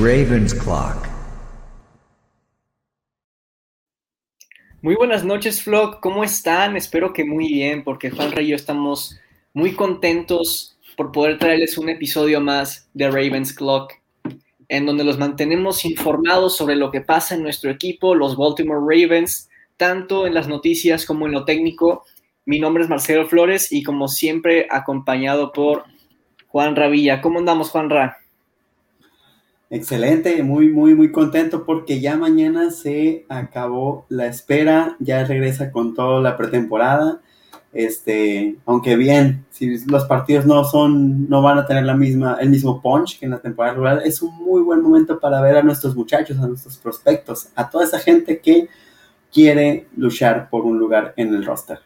Raven's Clock. Muy buenas noches, Flock. ¿Cómo están? Espero que muy bien, porque Juan y yo estamos muy contentos por poder traerles un episodio más de Ravens Clock, en donde los mantenemos informados sobre lo que pasa en nuestro equipo, los Baltimore Ravens, tanto en las noticias como en lo técnico. Mi nombre es Marcelo Flores y como siempre acompañado por Juan Ravilla. ¿Cómo andamos, Juan Ra? Excelente, muy, muy, muy contento porque ya mañana se acabó la espera, ya regresa con toda la pretemporada. Este, aunque bien, si los partidos no son, no van a tener la misma, el mismo punch que en la temporada rural, es un muy buen momento para ver a nuestros muchachos, a nuestros prospectos, a toda esa gente que quiere luchar por un lugar en el roster.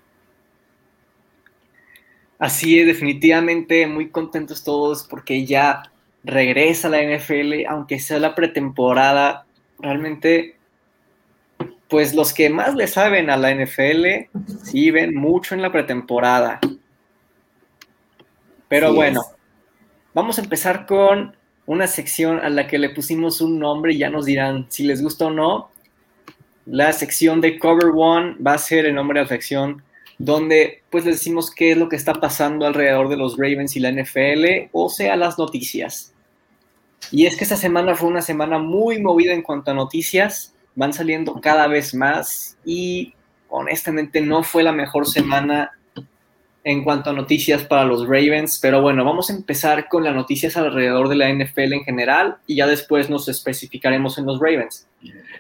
Así es, definitivamente muy contentos todos porque ya regresa a la NFL, aunque sea la pretemporada. Realmente, pues los que más le saben a la NFL, sí ven mucho en la pretemporada. Pero Sí bueno, es. vamos a empezar con una sección a la que le pusimos un nombre y ya nos dirán si les gusta o no. La sección de Cover One va a ser el nombre de la sección donde pues les decimos qué es lo que está pasando alrededor de los Ravens y la NFL, o sea, las noticias. Y es que esta semana fue una semana muy movida en cuanto a noticias, van saliendo cada vez más y honestamente no fue la mejor semana en cuanto a noticias para los Ravens, pero bueno, vamos a empezar con las noticias alrededor de la NFL en general y ya después nos especificaremos en los Ravens.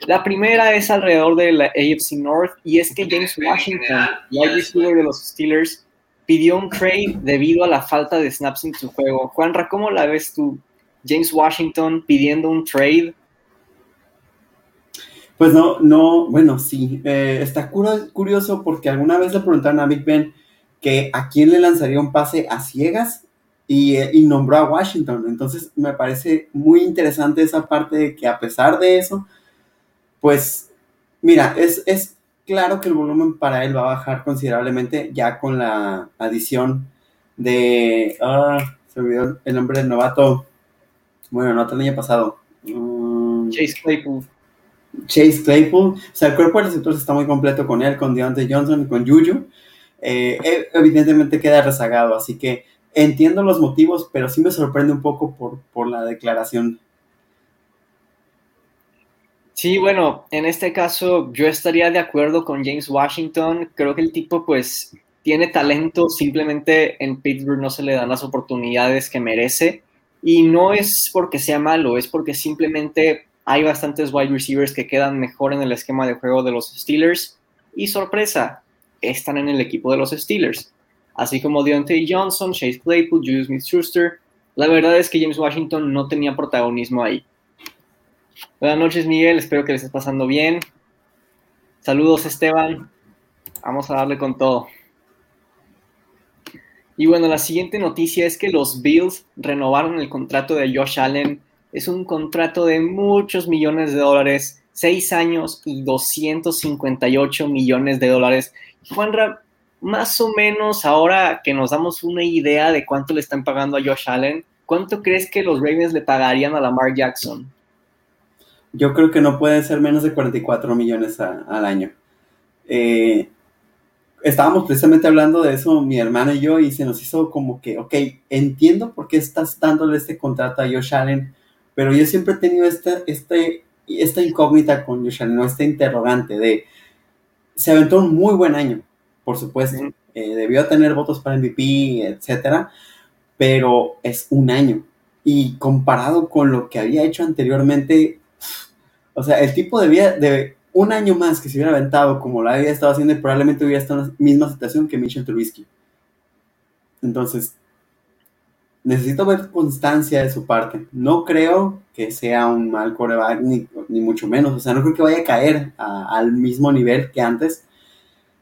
La primera es alrededor de la AFC North y es que James Washington, wide receiver de los Steelers, pidió un trade debido a la falta de snaps en su juego. Juanra, ¿cómo la ves tú? James Washington pidiendo un trade. Pues no, no, bueno, sí, eh, está curioso porque alguna vez le preguntaron a Big Ben que a quién le lanzaría un pase a ciegas y, eh, y nombró a Washington. Entonces me parece muy interesante esa parte de que a pesar de eso, pues mira, es, es claro que el volumen para él va a bajar considerablemente ya con la adición de, ah, se olvidó el nombre del novato, bueno, no el año pasado. Mm, Chase Claypool. Chase Claypool. O sea, el cuerpo de receptores está muy completo con él, con Deontay Johnson y con Juju. Eh, eh, evidentemente queda rezagado, así que entiendo los motivos, pero sí me sorprende un poco por, por la declaración. Sí, bueno, en este caso yo estaría de acuerdo con James Washington. Creo que el tipo pues tiene talento, simplemente en Pittsburgh no se le dan las oportunidades que merece. Y no es porque sea malo, es porque simplemente hay bastantes wide receivers que quedan mejor en el esquema de juego de los Steelers. Y sorpresa, están en el equipo de los Steelers. Así como Deontay Johnson, Chase Claypool, Julius Smith-Schuster. La verdad es que James Washington no tenía protagonismo ahí. Buenas noches, Miguel. Espero que le estés pasando bien. Saludos, Esteban. Vamos a darle con todo. Y bueno, la siguiente noticia es que los Bills renovaron el contrato de Josh Allen. Es un contrato de muchos millones de dólares, seis años y 258 millones de dólares. Juanra, más o menos ahora que nos damos una idea de cuánto le están pagando a Josh Allen, ¿cuánto crees que los Ravens le pagarían a Lamar Jackson? Yo creo que no puede ser menos de 44 millones al año. Eh, estábamos precisamente hablando de eso, mi hermana y yo, y se nos hizo como que, ok, entiendo por qué estás dándole este contrato a Josh Allen, pero yo siempre he tenido esta, este, esta incógnita con Josh Allen, ¿no? este interrogante de, se aventó un muy buen año, por supuesto, eh, debió tener votos para MVP, etcétera, pero es un año. Y comparado con lo que había hecho anteriormente, o sea, el tipo debía de un año más que se hubiera aventado como lo había estado haciendo y probablemente hubiera estado en la misma situación que Mitchell Trubisky. Entonces, necesito ver constancia de su parte. No creo que sea un mal coreback, ni, ni mucho menos. O sea, no creo que vaya a caer al mismo nivel que antes,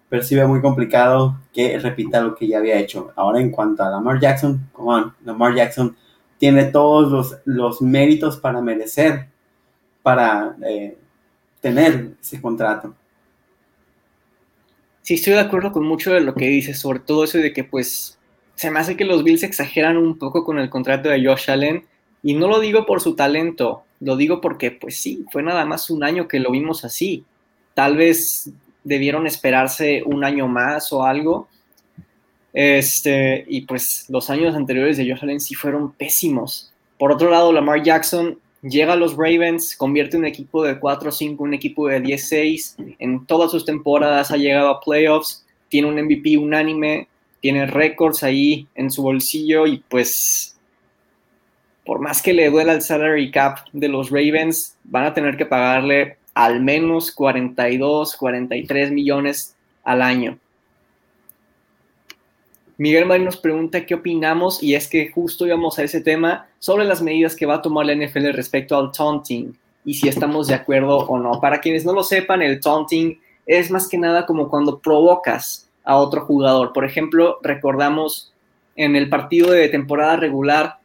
pero sí veo muy complicado que repita lo que ya había hecho. Ahora, en cuanto a Lamar Jackson, come on, Lamar Jackson tiene todos los, los méritos para merecer, para eh, tener ese contrato. Sí, estoy de acuerdo con mucho de lo que dices, sobre todo eso de que pues se me hace que los Bills exageran un poco con el contrato de Josh Allen y no lo digo por su talento, Lo digo porque, pues sí, fue nada más un año que lo vimos así. Tal vez debieron esperarse un año más o algo. Este, y pues los años anteriores de Josh Allen sí fueron pésimos. Por otro lado, Lamar Jackson llega a los Ravens, convierte un equipo de 4-5, un equipo de 10-6. En todas sus temporadas ha llegado a playoffs, tiene un MVP unánime, tiene récords ahí en su bolsillo y pues por más que le duela el salary cap de los Ravens, van a tener que pagarle al menos 42, 43 millones al año. Miguel Marín nos pregunta qué opinamos y es que justo íbamos a ese tema sobre las medidas que va a tomar la NFL respecto al taunting y si estamos de acuerdo o no. Para quienes no lo sepan, el taunting es más que nada como cuando provocas a otro jugador. Por ejemplo, recordamos en el partido de temporada regular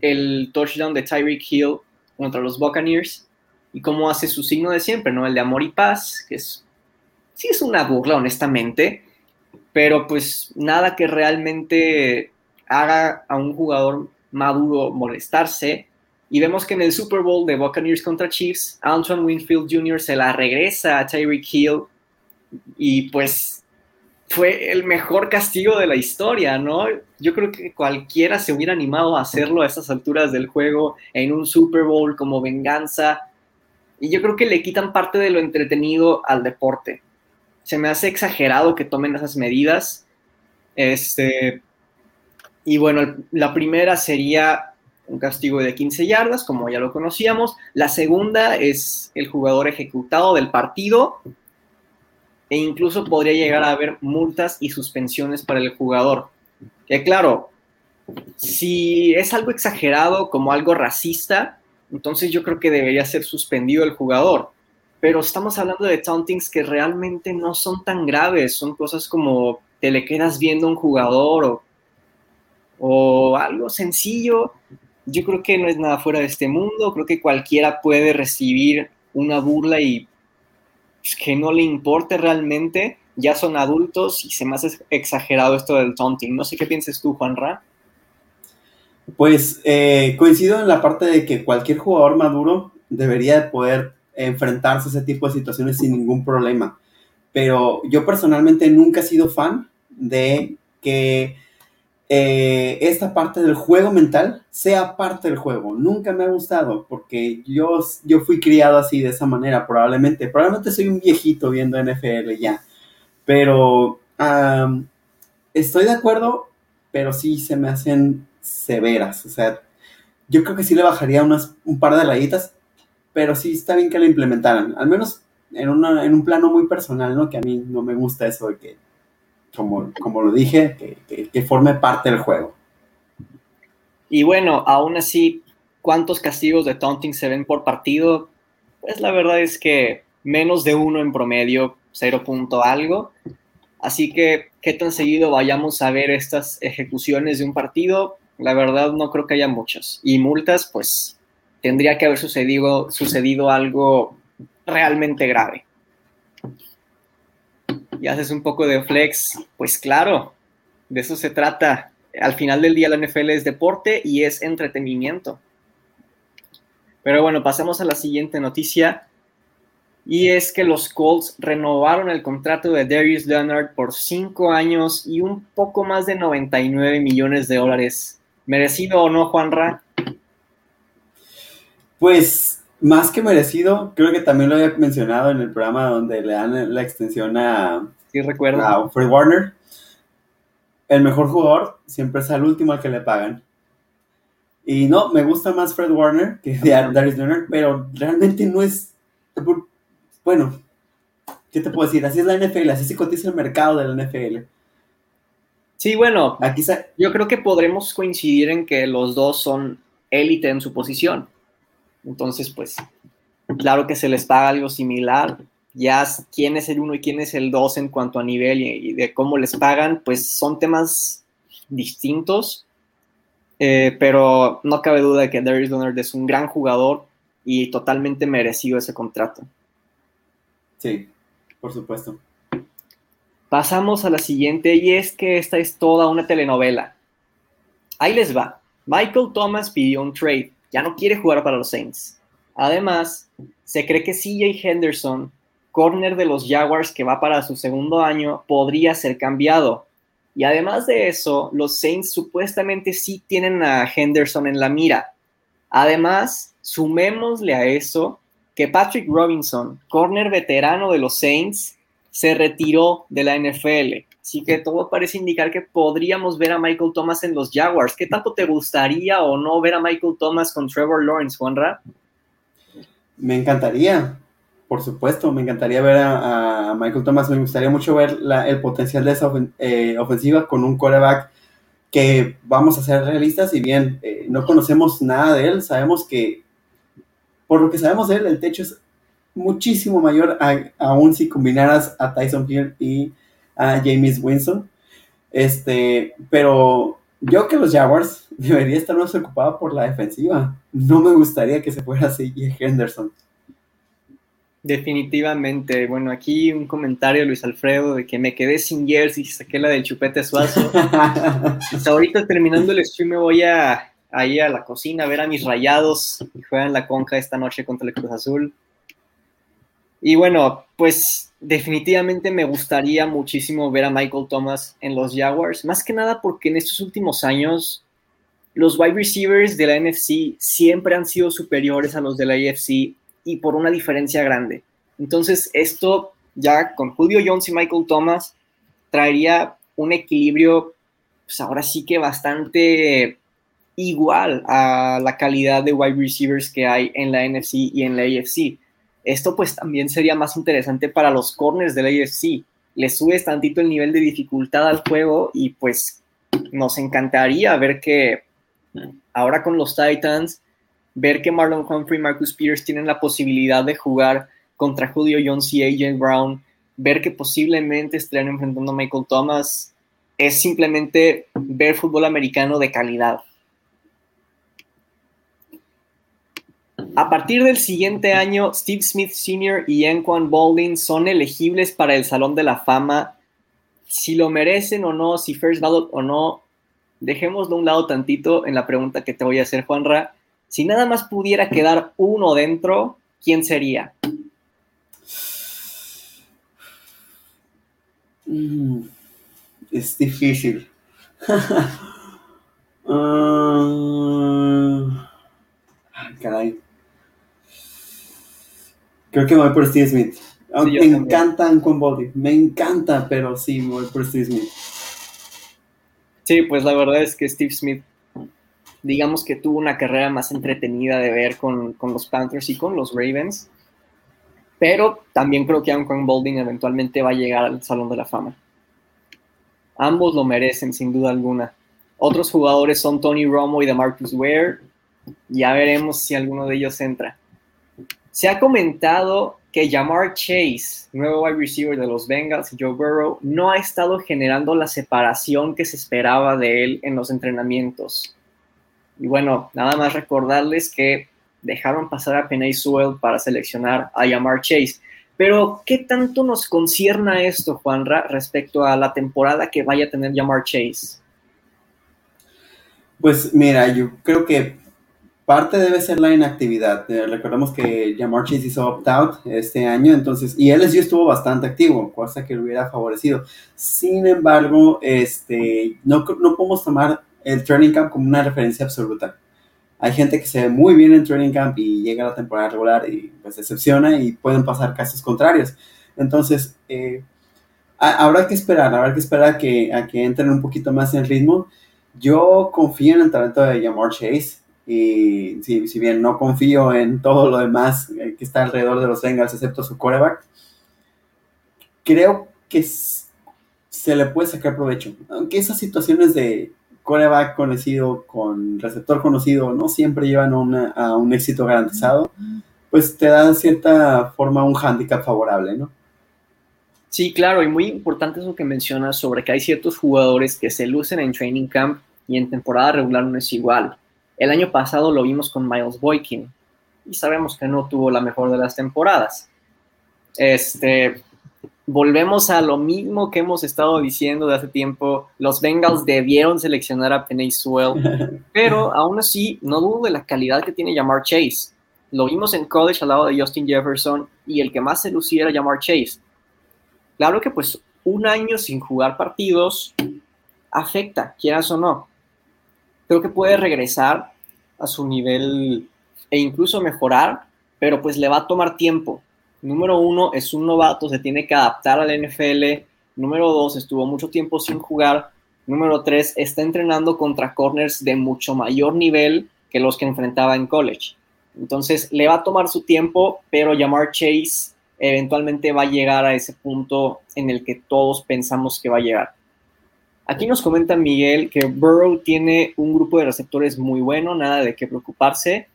el touchdown de Tyreek Hill contra los Buccaneers y cómo hace su signo de siempre, ¿no? El de amor y paz, que es, sí es una burla, honestamente, pero pues nada que realmente haga a un jugador maduro molestarse. Y vemos que en el Super Bowl de Buccaneers contra Chiefs, Antoine Winfield Jr. se la regresa a Tyreek Hill y pues fue el mejor castigo de la historia, ¿no? Yo creo que cualquiera se hubiera animado a hacerlo a esas alturas del juego, en un Super Bowl como venganza. Y yo creo que le quitan parte de lo entretenido al deporte. Se me hace exagerado que tomen esas medidas. Este, y bueno, la primera sería un castigo de 15 yardas, como ya lo conocíamos. La segunda es el jugador ejecutado del partido e incluso podría llegar a haber multas y suspensiones para el jugador. Que claro, si es algo exagerado como algo racista, entonces yo creo que debería ser suspendido el jugador. Pero estamos hablando de tauntings que realmente no son tan graves, son cosas como te le quedas viendo a un jugador o, o algo sencillo. Yo creo que no es nada fuera de este mundo, creo que cualquiera puede recibir una burla y que no le importe realmente, ya son adultos y se me hace exagerado esto del taunting. No sé qué piensas tú, Juan Ra. Pues eh, coincido en la parte de que cualquier jugador maduro debería poder enfrentarse a ese tipo de situaciones sin ningún problema. Pero yo personalmente nunca he sido fan de que eh, esta parte del juego mental sea parte del juego. Nunca me ha gustado porque yo, yo fui criado así de esa manera, probablemente. Probablemente soy un viejito viendo NFL ya. Pero estoy de acuerdo, pero sí se me hacen severas. O sea, yo creo que sí le bajaría unas, un par de rayitas, pero sí está bien que lo implementaran. Al menos en, en un plano muy personal, ¿no? Que a mí no me gusta eso de que como, lo dije, que, forme parte del juego. Y bueno, aún así, ¿cuántos castigos de taunting se ven por partido? Pues la verdad es que menos de uno en promedio, cero punto algo. Así que, ¿qué tan seguido vayamos a ver estas ejecuciones de un partido? La verdad no creo que haya muchas. Y multas, pues tendría que haber sucedido, sucedido algo realmente grave y haces un poco de flex, pues claro, de eso se trata. Al final del día la NFL es deporte y es entretenimiento. Pero bueno, pasemos a la siguiente noticia. Y es que los Colts renovaron el contrato de Darius Leonard por cinco años y un poco más de 99 millones de dólares. ¿Merecido o no, Juanra? Pues más que merecido, creo que también lo había mencionado en el programa donde le dan la extensión a, sí, recuerdo. a Fred Warner. El mejor jugador siempre es al último al que le pagan. Y no, me gusta más Fred Warner que Darius Leonard, pero realmente no es. Bueno, ¿qué te puedo decir? Así es la NFL, así se cotiza el mercado de la NFL. Sí, bueno, Aquí yo creo que podremos coincidir en que los dos son élite en su posición. Entonces, pues, claro que se les paga algo similar. Ya quién es el uno y quién es el dos en cuanto a nivel y, de cómo les pagan, pues son temas distintos. Eh, pero no cabe duda de que Darius Leonard es un gran jugador y totalmente merecido ese contrato. Sí, por supuesto. Pasamos a la siguiente y es que esta es toda una telenovela. Ahí les va. Michael Thomas pidió un trade ya no quiere jugar para los Saints. Además, se cree que CJ Henderson, corner de los Jaguars que va para su segundo año, podría ser cambiado. Y además de eso, los Saints supuestamente sí tienen a Henderson en la mira. Además, sumémosle a eso que Patrick Robinson, corner veterano de los Saints, se retiró de la NFL. Así que todo parece indicar que podríamos ver a Michael Thomas en los Jaguars. ¿Qué tanto te gustaría o no ver a Michael Thomas con Trevor Lawrence, Juanra? Me encantaría, por supuesto, me encantaría ver a, Michael Thomas. Me gustaría mucho ver el potencial de esa eh, ofensiva con un quarterback que vamos a ser realistas. y bien eh, no conocemos nada de él, sabemos que, por lo que sabemos de él, el techo es muchísimo mayor aún si combinaras a Tyson Hill y a James Winston. Este, pero yo que los Jaguars debería estar más preocupado por la defensiva. No me gustaría que se fuera así Henderson. Definitivamente. Bueno, aquí un comentario Luis Alfredo de que me quedé sin jersey y saqué la del chupete suazo. Hasta ahorita terminando el stream me voy a, ahí a la cocina a ver a mis rayados que juegan la conca esta noche contra el Cruz Azul. Y bueno, pues definitivamente me gustaría muchísimo ver a Michael Thomas en los Jaguars, más que nada porque en estos últimos años los wide receivers de la NFC siempre han sido superiores a los de la AFC y por una diferencia grande. Entonces, esto ya con Julio Jones y Michael Thomas traería un equilibrio, pues ahora sí que bastante igual a la calidad de wide receivers que hay en la NFC y en la AFC. Esto pues también sería más interesante para los corners de la AFC. Le subes tantito el nivel de dificultad al juego y pues nos encantaría ver que ahora con los Titans ver que Marlon Humphrey y Marcus Peters tienen la posibilidad de jugar contra Julio Jones y AJ Brown, ver que posiblemente estén enfrentando a Michael Thomas, es simplemente ver fútbol americano de calidad. A partir del siguiente año, Steve Smith Sr. y Anquan Baldwin son elegibles para el Salón de la Fama. Si lo merecen o no, si first ballot o no, dejémoslo a un lado tantito en la pregunta que te voy a hacer, Juanra. Si nada más pudiera quedar uno dentro, ¿quién sería? Mm, es difícil. Ah, caray. Creo que me voy por Steve Smith. me encanta Anquan Body, me encanta, pero sí, me voy por Steve Smith. Sí, pues la verdad es que Steve Smith digamos que tuvo una carrera más entretenida de ver con, los Panthers y con los Ravens. Pero también creo que Anquan Bolding eventualmente va a llegar al Salón de la Fama. Ambos lo merecen, sin duda alguna. Otros jugadores son Tony Romo y DeMarcus Ware. Ya veremos si alguno de ellos entra. Se ha comentado que Jamar Chase, nuevo wide receiver de los Bengals y Joe Burrow, no ha estado generando la separación que se esperaba de él en los entrenamientos. Y bueno, nada más recordarles que dejaron pasar a Penay Sewell para seleccionar a Yamar Chase. Pero, ¿qué tanto nos concierna esto, Juanra, respecto a la temporada que vaya a tener Yamar Chase? Pues mira, yo creo que parte debe ser la inactividad. Eh, recordemos que Jamar Chase hizo opt-out este año, entonces, y LSU estuvo bastante activo, cosa que le hubiera favorecido. Sin embargo, este, no, no podemos tomar el training camp como una referencia absoluta. Hay gente que se ve muy bien en training camp y llega a la temporada regular y pues decepciona y pueden pasar casos contrarios. Entonces, eh, habrá que esperar, habrá que esperar a que, a que entren un poquito más en ritmo. Yo confío en el talento de Jamar Chase y si, si, bien no confío en todo lo demás eh, que está alrededor de los Bengals, excepto su coreback, creo que se le puede sacar provecho. Aunque esas situaciones de coreback conocido con receptor conocido no siempre llevan a un éxito garantizado, pues te da de cierta forma un handicap favorable, ¿no? Sí, claro, y muy importante eso que mencionas sobre que hay ciertos jugadores que se lucen en training camp y en temporada regular no es igual. El año pasado lo vimos con Miles Boykin y sabemos que no tuvo la mejor de las temporadas. Este, volvemos a lo mismo que hemos estado diciendo de hace tiempo. Los Bengals debieron seleccionar a Penny Sewell, pero aún así no dudo de la calidad que tiene Jamar Chase. Lo vimos en college al lado de Justin Jefferson y el que más se lucía era Jamar Chase. Claro que pues un año sin jugar partidos afecta, quieras o no. Creo que puede regresar a su nivel e incluso mejorar, pero pues le va a tomar tiempo. Número uno, es un novato, se tiene que adaptar al NFL. Número dos, estuvo mucho tiempo sin jugar. Número tres, está entrenando contra corners de mucho mayor nivel que los que enfrentaba en college. Entonces, le va a tomar su tiempo, pero Jamar Chase eventualmente va a llegar a ese punto en el que todos pensamos que va a llegar. Aquí nos comenta Miguel que Burrow tiene un grupo de receptores muy bueno, nada de qué preocuparse.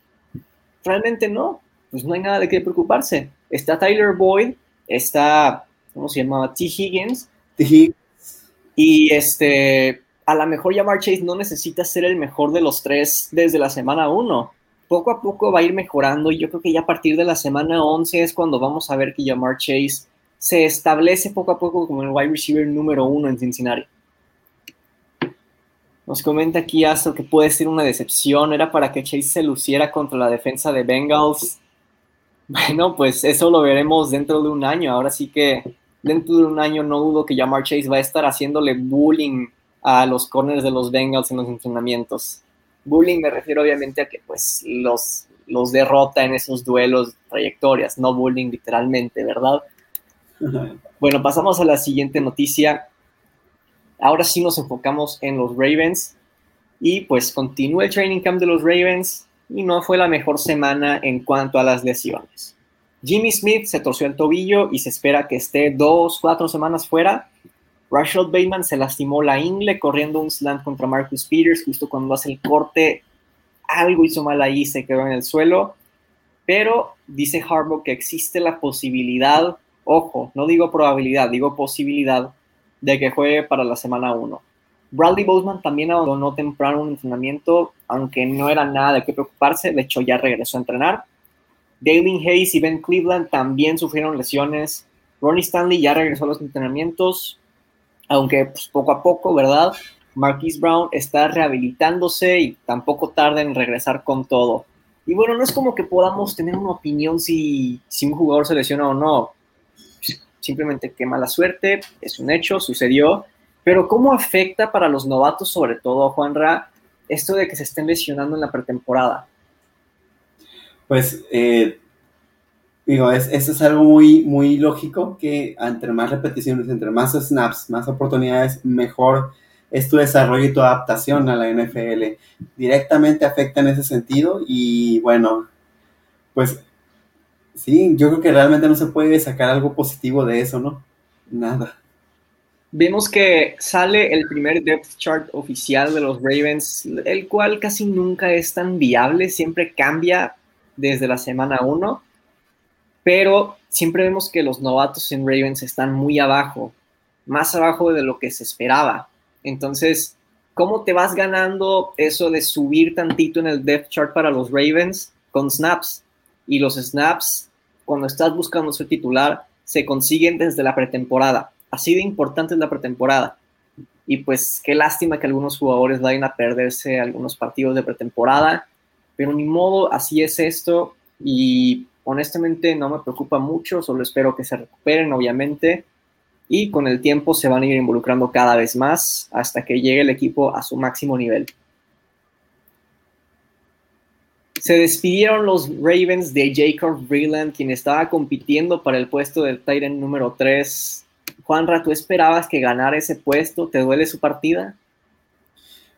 Realmente no, pues no hay nada de qué preocuparse. Está Tyler Boyd, está, ¿cómo se llamaba? T. Higgins. T. Higgins. Y este, a lo mejor Jamar Chase no necesita ser el mejor de los tres desde la semana uno poco a poco va a ir mejorando y yo creo que ya a partir de la semana 11 es cuando vamos a ver que Jamar Chase se establece poco a poco como el wide receiver número uno en Cincinnati. Nos comenta aquí Astro que puede ser una decepción, era para que Chase se luciera contra la defensa de Bengals. Bueno, pues eso lo veremos dentro de un año. Ahora sí que dentro de un año no dudo que Jamar Chase va a estar haciéndole bullying a los corners de los Bengals en los entrenamientos. Bullying me refiero obviamente a que pues los, los derrota en esos duelos, trayectorias, no bullying literalmente, ¿verdad? Bueno, pasamos a la siguiente noticia. Ahora sí nos enfocamos en los Ravens y pues continúa el training camp de los Ravens y no fue la mejor semana en cuanto a las lesiones. Jimmy Smith se torció el tobillo y se espera que esté dos, cuatro semanas fuera Rashad Bateman se lastimó la ingle corriendo un slant contra Marcus Peters justo cuando hace el corte. Algo hizo mal ahí, se quedó en el suelo. Pero dice Harbaugh que existe la posibilidad, ojo, no digo probabilidad, digo posibilidad de que juegue para la semana 1. Bradley Boseman también abandonó temprano un entrenamiento, aunque no era nada de qué preocuparse, de hecho ya regresó a entrenar. Dalen Hayes y Ben Cleveland también sufrieron lesiones. Ronnie Stanley ya regresó a los entrenamientos, aunque pues, poco a poco, ¿verdad? Marquise Brown está rehabilitándose y tampoco tarda en regresar con todo. Y bueno, no es como que podamos tener una opinión si, si un jugador se lesiona o no. Simplemente qué mala suerte, es un hecho, sucedió. Pero ¿cómo afecta para los novatos, sobre todo, Juanra, esto de que se estén lesionando en la pretemporada? Pues eh, Digo, es, eso es algo muy, muy lógico que entre más repeticiones, entre más snaps, más oportunidades, mejor es tu desarrollo y tu adaptación a la NFL. Directamente afecta en ese sentido y bueno, pues sí, yo creo que realmente no se puede sacar algo positivo de eso, ¿no? Nada. Vemos que sale el primer depth chart oficial de los Ravens, el cual casi nunca es tan viable, siempre cambia desde la semana 1 pero siempre vemos que los novatos en Ravens están muy abajo, más abajo de lo que se esperaba. Entonces, ¿cómo te vas ganando eso de subir tantito en el depth chart para los Ravens? Con snaps. Y los snaps, cuando estás buscando ser titular, se consiguen desde la pretemporada. Así de importante es la pretemporada. Y pues qué lástima que algunos jugadores vayan a perderse algunos partidos de pretemporada. Pero ni modo, así es esto. Y honestamente no me preocupa mucho, solo espero que se recuperen, obviamente, y con el tiempo se van a ir involucrando cada vez más hasta que llegue el equipo a su máximo nivel. Se despidieron los Ravens de Jacob Breland, quien estaba compitiendo para el puesto del Titan número 3. Juanra, ¿tú esperabas que ganara ese puesto? ¿Te duele su partida?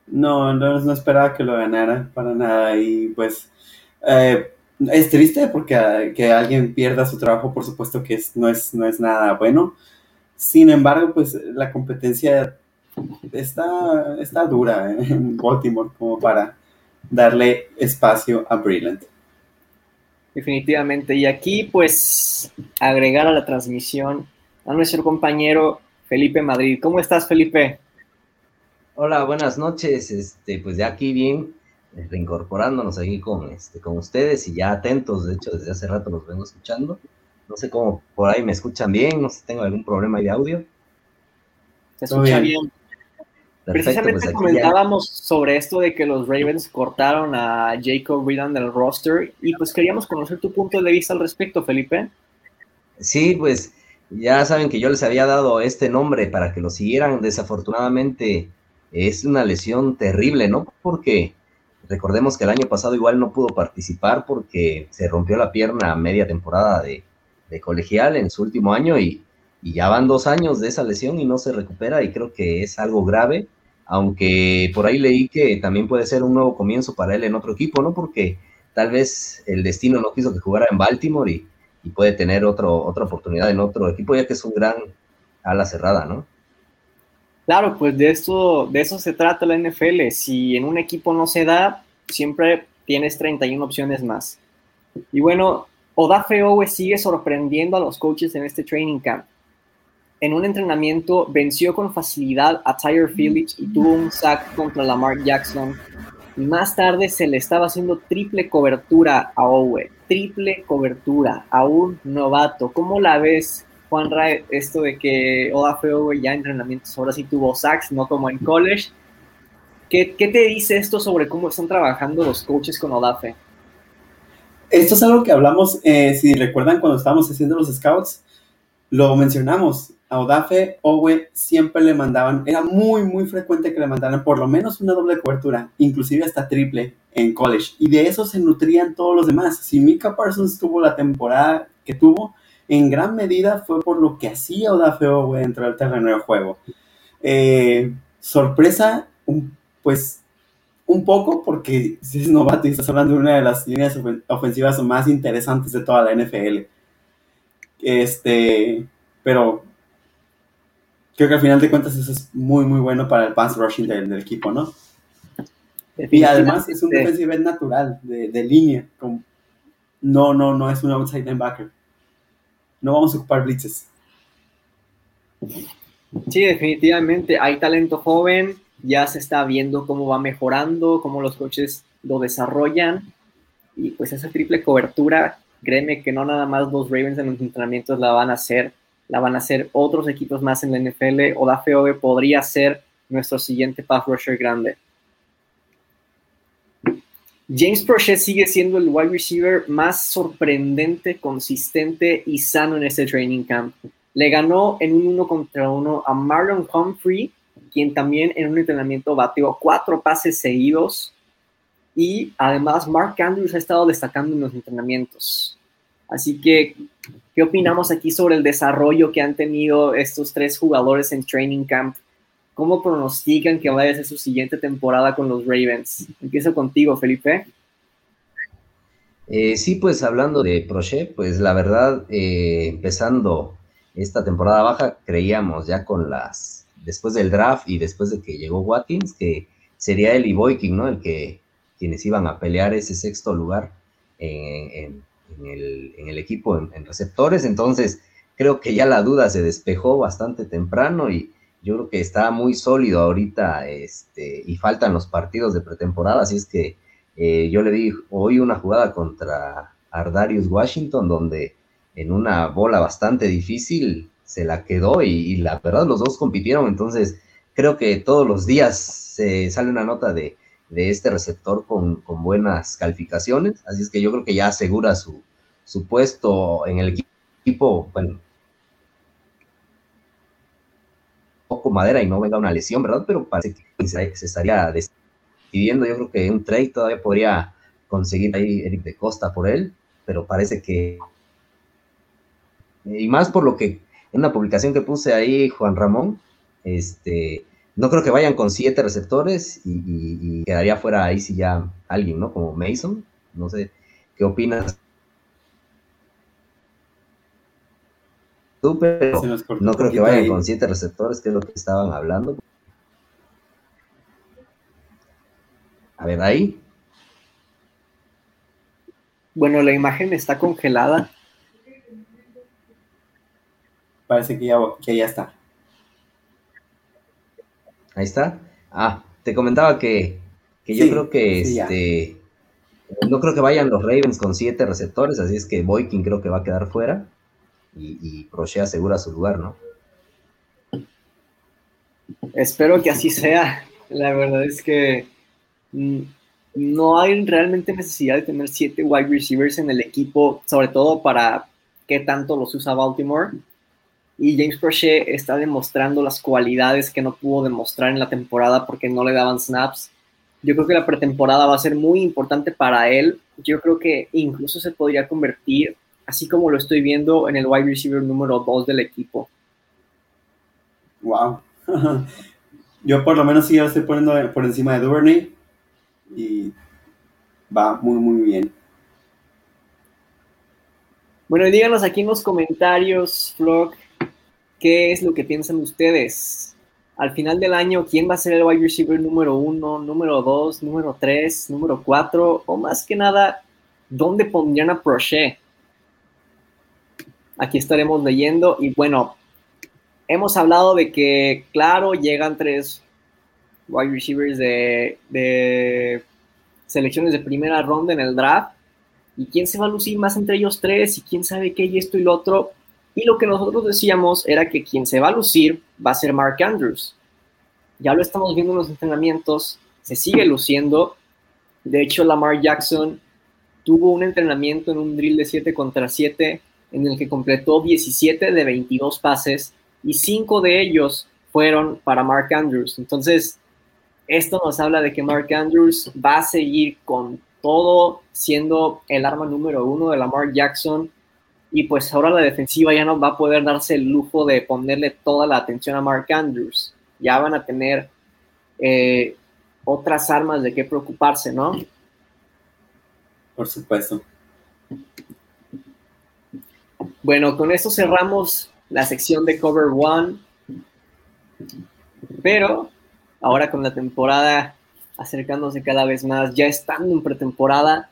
No, no, no esperaba que lo ganara para nada. Y pues eh, es triste porque ah, que alguien pierda su trabajo, por supuesto que no, es, no es nada bueno. Sin embargo, pues la competencia está, está dura en Baltimore como para darle espacio a Brilliant. Definitivamente. Y aquí, pues, agregar a la transmisión a nuestro compañero Felipe Madrid. ¿Cómo estás, Felipe? Hola, buenas noches. Este, pues ya aquí bien, eh, reincorporándonos aquí con, este, con ustedes y ya atentos, de hecho desde hace rato los vengo escuchando. No sé cómo por ahí me escuchan bien, no sé si tengo algún problema de audio. Se escucha bien. Precisamente pues comentábamos sobre esto de que los Ravens cortaron a Jacob Redan del roster y pues queríamos conocer tu punto de vista al respecto, Felipe. Sí, pues ya saben que yo les había dado este nombre para que lo siguieran. Desafortunadamente es una lesión terrible, ¿no? Porque recordemos que el año pasado igual no pudo participar porque se rompió la pierna a media temporada de, colegial en su último año y, y ya van dos años de esa lesión y no se recupera y creo que es algo grave, aunque por ahí leí que también puede ser un nuevo comienzo para él en otro equipo, ¿no? Porque tal vez el destino no quiso que jugara en Baltimore y, y puede tener otro, otra oportunidad en otro equipo, ya que es un gran ala cerrada, ¿no? Claro, pues de eso, de eso se trata la NFL. Si en un equipo no se da, siempre tienes 31 opciones más. Y bueno, Odafe Owe sigue sorprendiendo a los coaches en este training camp. En un entrenamiento venció con facilidad a Tyre Phillips y tuvo un sack contra Lamar Jackson. Y más tarde se le estaba haciendo triple cobertura a Owe triple cobertura a un novato. ¿Cómo la ves, Juan Ray, esto de que Odafe ya entrenamientos ahora sí tuvo sacks, no como en college? ¿Qué, ¿Qué, te dice esto sobre cómo están trabajando los coaches con Odafe? Esto es algo que hablamos, eh, si recuerdan cuando estábamos haciendo los scouts, lo mencionamos. A Odafe Owe siempre le mandaban, era muy, muy frecuente que le mandaran por lo menos una doble cobertura, inclusive hasta triple en college. Y de eso se nutrían todos los demás. Si Mika Parsons tuvo la temporada que tuvo, en gran medida fue por lo que hacía Odafe Owe dentro del terreno de juego. Eh, sorpresa, pues un poco, porque si es novato y estás hablando de una de las líneas ofensivas más interesantes de toda la NFL. Este, pero creo que al final de cuentas eso es muy, muy bueno para el pass rushing del, equipo, ¿no? Y además es un defensive natural, de, línea. no, no, no es un outside linebacker. No vamos a ocupar blitzes. Sí, definitivamente. Hay talento joven, ya se está viendo cómo va mejorando, cómo los coches lo desarrollan. Y pues esa triple cobertura, créeme que no nada más los Ravens en los entrenamientos la van a hacer, la van a hacer otros equipos más en la NFL o la FOB podría ser nuestro siguiente pass rusher grande. James Prochet sigue siendo el wide receiver más sorprendente, consistente y sano en este training camp. Le ganó en un uno contra uno a Marlon Humphrey, quien también en un entrenamiento batió cuatro pases seguidos. Y además Mark Andrews ha estado destacando en los entrenamientos. Así que ¿Qué opinamos aquí sobre el desarrollo que han tenido estos tres jugadores en Training Camp? ¿Cómo pronostican que vaya a ser su siguiente temporada con los Ravens? Empiezo contigo, Felipe. Eh, sí, pues hablando de Proche, pues la verdad, eh, empezando esta temporada baja, creíamos ya con las, después del draft y después de que llegó Watkins, que sería él y Boykin, ¿no? El que, quienes iban a pelear ese sexto lugar en en el, equipo en, receptores, entonces creo que ya la duda se despejó bastante temprano y yo creo que está muy sólido ahorita este, y faltan los partidos de pretemporada, así es que eh, yo le di hoy una jugada contra Ardarius Washington donde en una bola bastante difícil se la quedó y, la verdad los dos compitieron, entonces creo que todos los días se sale una nota de de este receptor con, buenas calificaciones, así es que yo creo que ya asegura su, su puesto en el equipo, bueno, poco madera y no venga una lesión, ¿verdad? Pero parece que se, estaría decidiendo, yo creo que un trade todavía podría conseguir ahí Eric de Costa por él, pero parece que, y más por lo que en una publicación que puse ahí, Juan Ramón, este, no creo que vayan con siete receptores y, quedaría fuera ahí si ya alguien, ¿no? Como Mason. No sé, ¿qué opinas? Tú, pero no creo que vayan con siete receptores, que es lo que estaban hablando. A ver, ahí. Bueno, la imagen está congelada. Parece que ya, que ya está. Ahí está. Ah, te comentaba que, yo creo que este. No creo que vayan los Ravens con siete receptores, así es que Boykin creo que va a quedar fuera y, y asegura su lugar, ¿no? Espero que así sea. La verdad es que mm, no hay realmente necesidad de tener siete wide receivers en el equipo, sobre todo para qué tanto los usa Baltimore. Y James Prochet está demostrando las cualidades que no pudo demostrar en la temporada porque no le daban snaps. Yo creo que la pretemporada va a ser muy importante para él. Yo creo que incluso se podría convertir, así como lo estoy viendo, en el wide receiver número 2 del equipo. Wow. Yo por lo menos sí lo estoy poniendo por encima de Duvernay y va muy, muy bien. Bueno, díganos aquí en los comentarios, Flock, qué es lo que piensan ustedes. Al final del año, ¿quién va a ser el wide receiver número uno, número dos, número tres, número cuatro? O más que nada, ¿dónde pondrían a Prochet? Aquí estaremos leyendo. Y bueno, hemos hablado de que, claro, llegan tres wide receivers de, de selecciones de primera ronda en el draft. ¿Y quién se va a lucir más entre ellos tres? ¿Y quién sabe qué y esto y lo otro? Y lo que nosotros decíamos era que quien se va a lucir va a ser Mark Andrews. Ya lo estamos viendo en los entrenamientos, se sigue luciendo. De hecho, Lamar Jackson tuvo un entrenamiento en un drill de 7 contra 7 en el que completó 17 de 22 pases y 5 de ellos fueron para Mark Andrews. Entonces, esto nos habla de que Mark Andrews va a seguir con todo siendo el arma número uno de Lamar Jackson. Y pues ahora la defensiva ya no va a poder darse el lujo de ponerle toda la atención a Mark Andrews. Ya van a tener eh, otras armas de qué preocuparse, ¿no? Por supuesto. Bueno, con esto cerramos la sección de Cover One. Pero ahora con la temporada acercándose cada vez más, ya estando en pretemporada,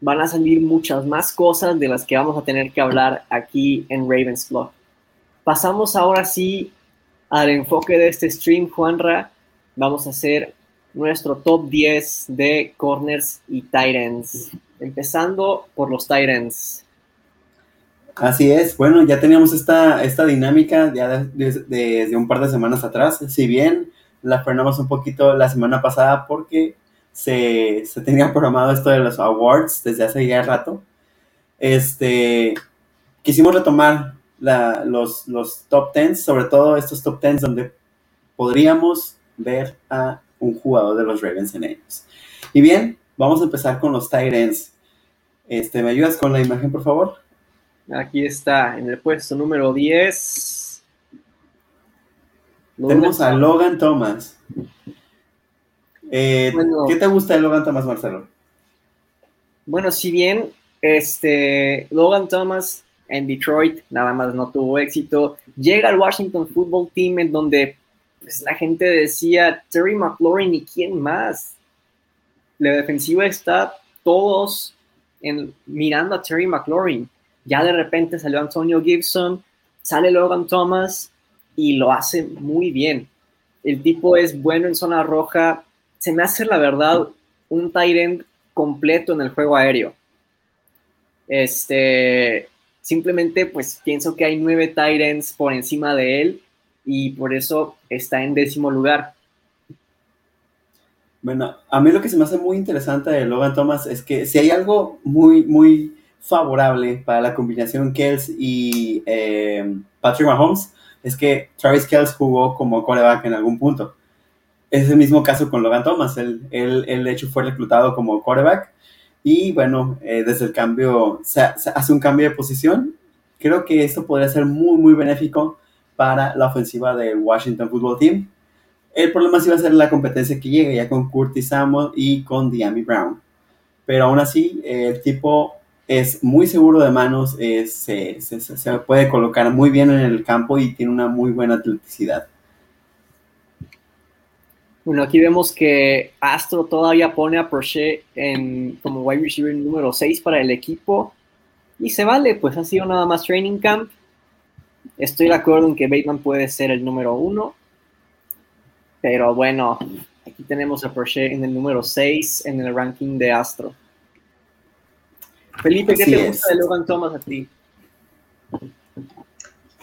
van a salir muchas más cosas de las que vamos a tener que hablar aquí en Ravens Blog. Pasamos ahora sí al enfoque de este stream, Juanra. Vamos a hacer nuestro top 10 de corners y Titans. Empezando por los Titans. Así es, bueno, ya teníamos esta, esta dinámica desde un par de semanas atrás. Si bien la frenamos un poquito la semana pasada porque se, tenía programado esto de los awards desde hace ya rato. Este, quisimos retomar los, los top 10, sobre todo estos top 10 donde podríamos ver a un jugador de los Ravens en ellos. Y bien, vamos a empezar con los ends. Este, ¿Me ayudas con la imagen, por favor? Aquí está, en el puesto número 10. Tenemos a Logan Thomas. Eh, ¿Qué te gusta de Logan Thomas, Marcelo? Bueno, si bien este, Logan Thomas en Detroit nada más no tuvo éxito, llega al Washington Football Team en donde pues, la gente decía Terry McLaurin y quién más. La defensiva está todos en, mirando a Terry McLaurin. Ya de repente salió Antonio Gibson, sale Logan Thomas y lo hace muy bien. El tipo es bueno en zona roja. Se me hace, la verdad, un tight completo en el juego aéreo. Este, simplemente, pues pienso que hay nueve tight por encima de él y por eso está en décimo lugar. Bueno, a mí lo que se me hace muy interesante de Logan Thomas es que si hay algo muy, muy favorable para la combinación Kells y eh, Patrick Mahomes, es que Travis Kells jugó como coreback en algún punto. Es el mismo caso con Logan Thomas. Él, de hecho, fue reclutado como coreback. Y bueno, eh, desde el cambio, se, hace un cambio de posición. Creo que esto podría ser muy, muy benéfico para la ofensiva del Washington Football Team. El problema sí va a ser la competencia que llegue ya con Curtis Samuel y con Diami Brown. Pero aún así, el tipo es muy seguro de manos, se, puede colocar muy bien en el campo y tiene una muy buena atleticidad. Bueno, aquí vemos que Astro todavía pone a Prochet en, como wide receiver número 6 para el equipo. Y se vale, pues ha sido nada más training camp. Estoy de acuerdo en que Bateman puede ser el número 1. Pero bueno, aquí tenemos a Prochet en el número 6 en el ranking de Astro. Felipe, ¿qué te gusta de Logan Thomas a ti?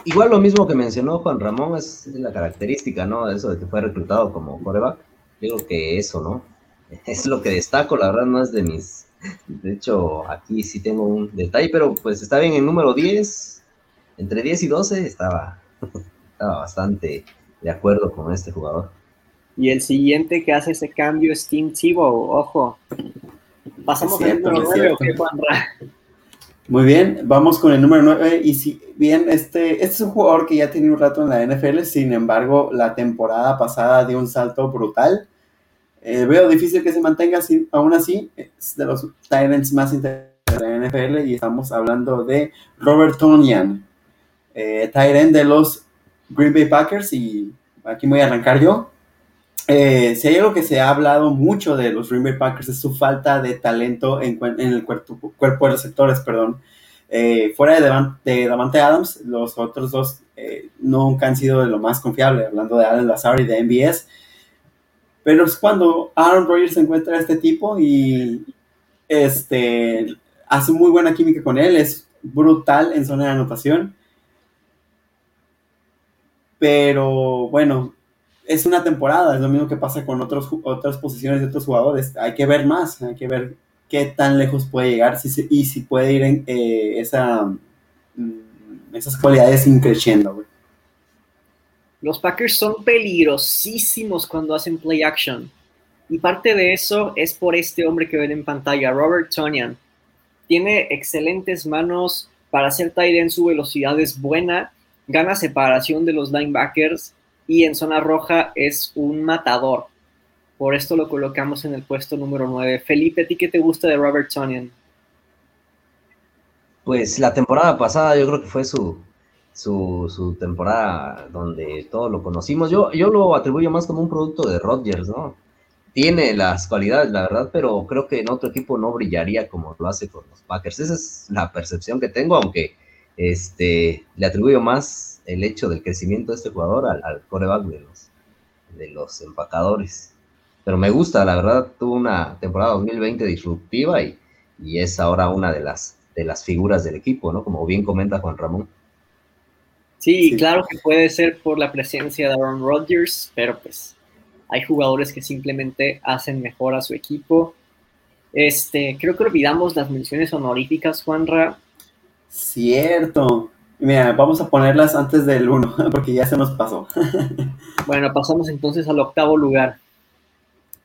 Igual lo mismo que mencionó Juan Ramón es la característica, ¿no? Eso de que fue reclutado como coreback. Digo que eso, ¿no? Es lo que destaco, la verdad no es de mis... De hecho, aquí sí tengo un detalle, pero pues está bien el número 10, entre 10 y 12 estaba, estaba bastante de acuerdo con este jugador. Y el siguiente que hace ese cambio es Tim Tebow, ojo. Pasamos al número 9, Muy bien, vamos con el número 9. Y si bien este, este es un jugador que ya tiene un rato en la NFL, sin embargo, la temporada pasada dio un salto brutal. Eh, veo difícil que se mantenga así, aún así, es de los Tyrants más interesantes de la NFL y estamos hablando de Robert Tonian, eh, de los Green Bay Packers y aquí voy a arrancar yo. Eh, si hay algo que se ha hablado mucho de los Green Bay Packers es su falta de talento en, el cuerpo, cuerpo, de receptores, perdón. Eh, fuera de, Davante Adams, los otros dos eh, nunca han sido de lo más confiable, hablando de Alan Lazar y de MBS. Pero es cuando Aaron Rodgers encuentra a este tipo y este, hace muy buena química con él, es brutal en zona de anotación. Pero bueno, es una temporada, es lo mismo que pasa con otras posiciones de otros jugadores. Hay que ver más, hay que ver qué tan lejos puede llegar si y si puede ir en eh, esa, mm, esas cualidades increciendo. Los Packers son peligrosísimos cuando hacen play action. Y parte de eso es por este hombre que ven en pantalla, Robert Tonian. Tiene excelentes manos para hacer tight end, su velocidad es buena, gana separación de los linebackers y en zona roja es un matador. Por esto lo colocamos en el puesto número 9. Felipe, ¿a ti qué te gusta de Robert Tonian? Pues la temporada pasada yo creo que fue su, su, temporada donde todos lo conocimos. Yo, yo lo atribuyo más como un producto de Rodgers, ¿no? Tiene las cualidades, la verdad, pero creo que en otro equipo no brillaría como lo hace con los Packers. Esa es la percepción que tengo, aunque este, le atribuyo más el hecho del crecimiento de este jugador al, al coreback de los, de los empacadores. Pero me gusta, la verdad, tuvo una temporada 2020 disruptiva y, y es ahora una de las, de las figuras del equipo, ¿no? Como bien comenta Juan Ramón. Sí, claro que puede ser por la presencia de Aaron Rodgers, pero pues hay jugadores que simplemente hacen mejor a su equipo. Este, creo que olvidamos las menciones honoríficas, Juanra. Cierto. Mira, vamos a ponerlas antes del 1, porque ya se nos pasó. bueno, pasamos entonces al octavo lugar.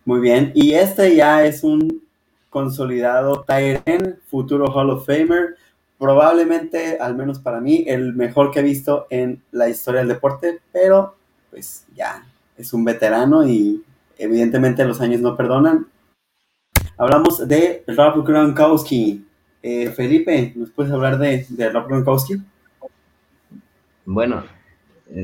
Muy bien, y este ya es un consolidado Tyren, futuro Hall of Famer, probablemente, al menos para mí, el mejor que he visto en la historia del deporte, pero pues ya es un veterano y evidentemente los años no perdonan. Hablamos de Rob Gronkowski, eh, Felipe, ¿nos puedes hablar de, de Rob Gronkowski? Bueno,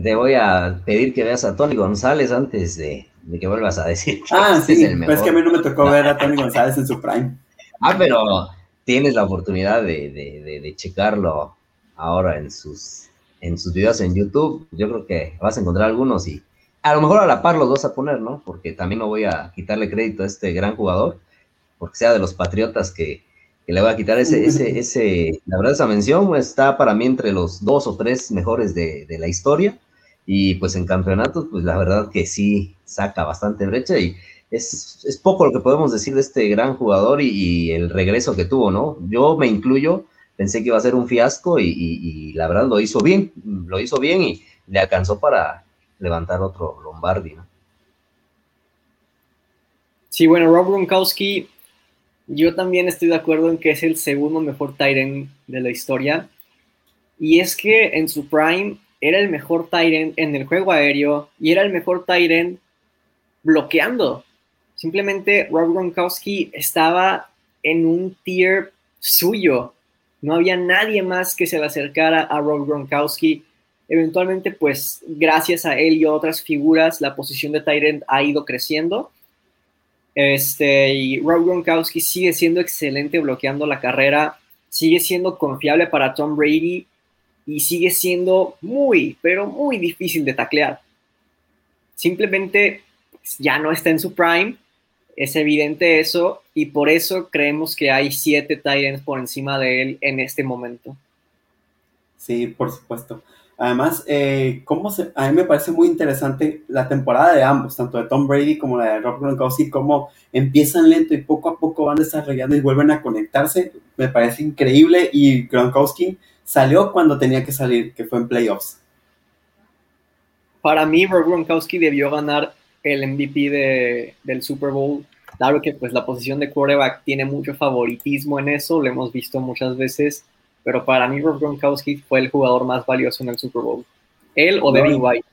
te voy a pedir que veas a Tony González antes de, que vuelvas a decir que ah, este sí, es el mejor. Pero es que a mí no me tocó ver a Tony González en su prime. Ah, pero tienes la oportunidad de, de, de, checarlo ahora en sus, en sus videos en YouTube. Yo creo que vas a encontrar algunos y a lo mejor a la par los vas a poner, ¿no? Porque también no voy a quitarle crédito a este gran jugador, porque sea de los Patriotas que, que le voy a quitar ese, ese, ese, la verdad esa mención está para mí entre los dos o tres mejores de, de la historia y pues en campeonatos pues la verdad que sí saca bastante brecha y es, es poco lo que podemos decir de este gran jugador y, el regreso que tuvo, ¿no? Yo me incluyo, pensé que iba a ser un fiasco y, y, la verdad lo hizo bien, lo hizo bien y le alcanzó para levantar otro Lombardi, ¿no? Sí, bueno, Rob Gronkowski yo también estoy de acuerdo en que es el segundo mejor Tyrant de la historia. Y es que en su prime era el mejor Tyrant en el juego aéreo y era el mejor Tyrant bloqueando. Simplemente Rob Gronkowski estaba en un tier suyo. No había nadie más que se le acercara a Rob Gronkowski. Eventualmente, pues gracias a él y a otras figuras, la posición de Tyrant ha ido creciendo este, y Rob Gronkowski sigue siendo excelente bloqueando la carrera, sigue siendo confiable para Tom Brady y sigue siendo muy, pero muy difícil de taclear. Simplemente ya no está en su prime, es evidente eso, y por eso creemos que hay siete Titans por encima de él en este momento. Sí, por supuesto. Además, eh, cómo se, a mí me parece muy interesante la temporada de ambos, tanto de Tom Brady como la de Rob Gronkowski, cómo empiezan lento y poco a poco van desarrollando y vuelven a conectarse. Me parece increíble y Gronkowski salió cuando tenía que salir, que fue en playoffs. Para mí, Rob Gronkowski debió ganar el MVP de, del Super Bowl. Claro que pues la posición de quarterback tiene mucho favoritismo en eso, lo hemos visto muchas veces pero para mí Rob Gronkowski fue el jugador más valioso en el Super Bowl. Él o Devin White.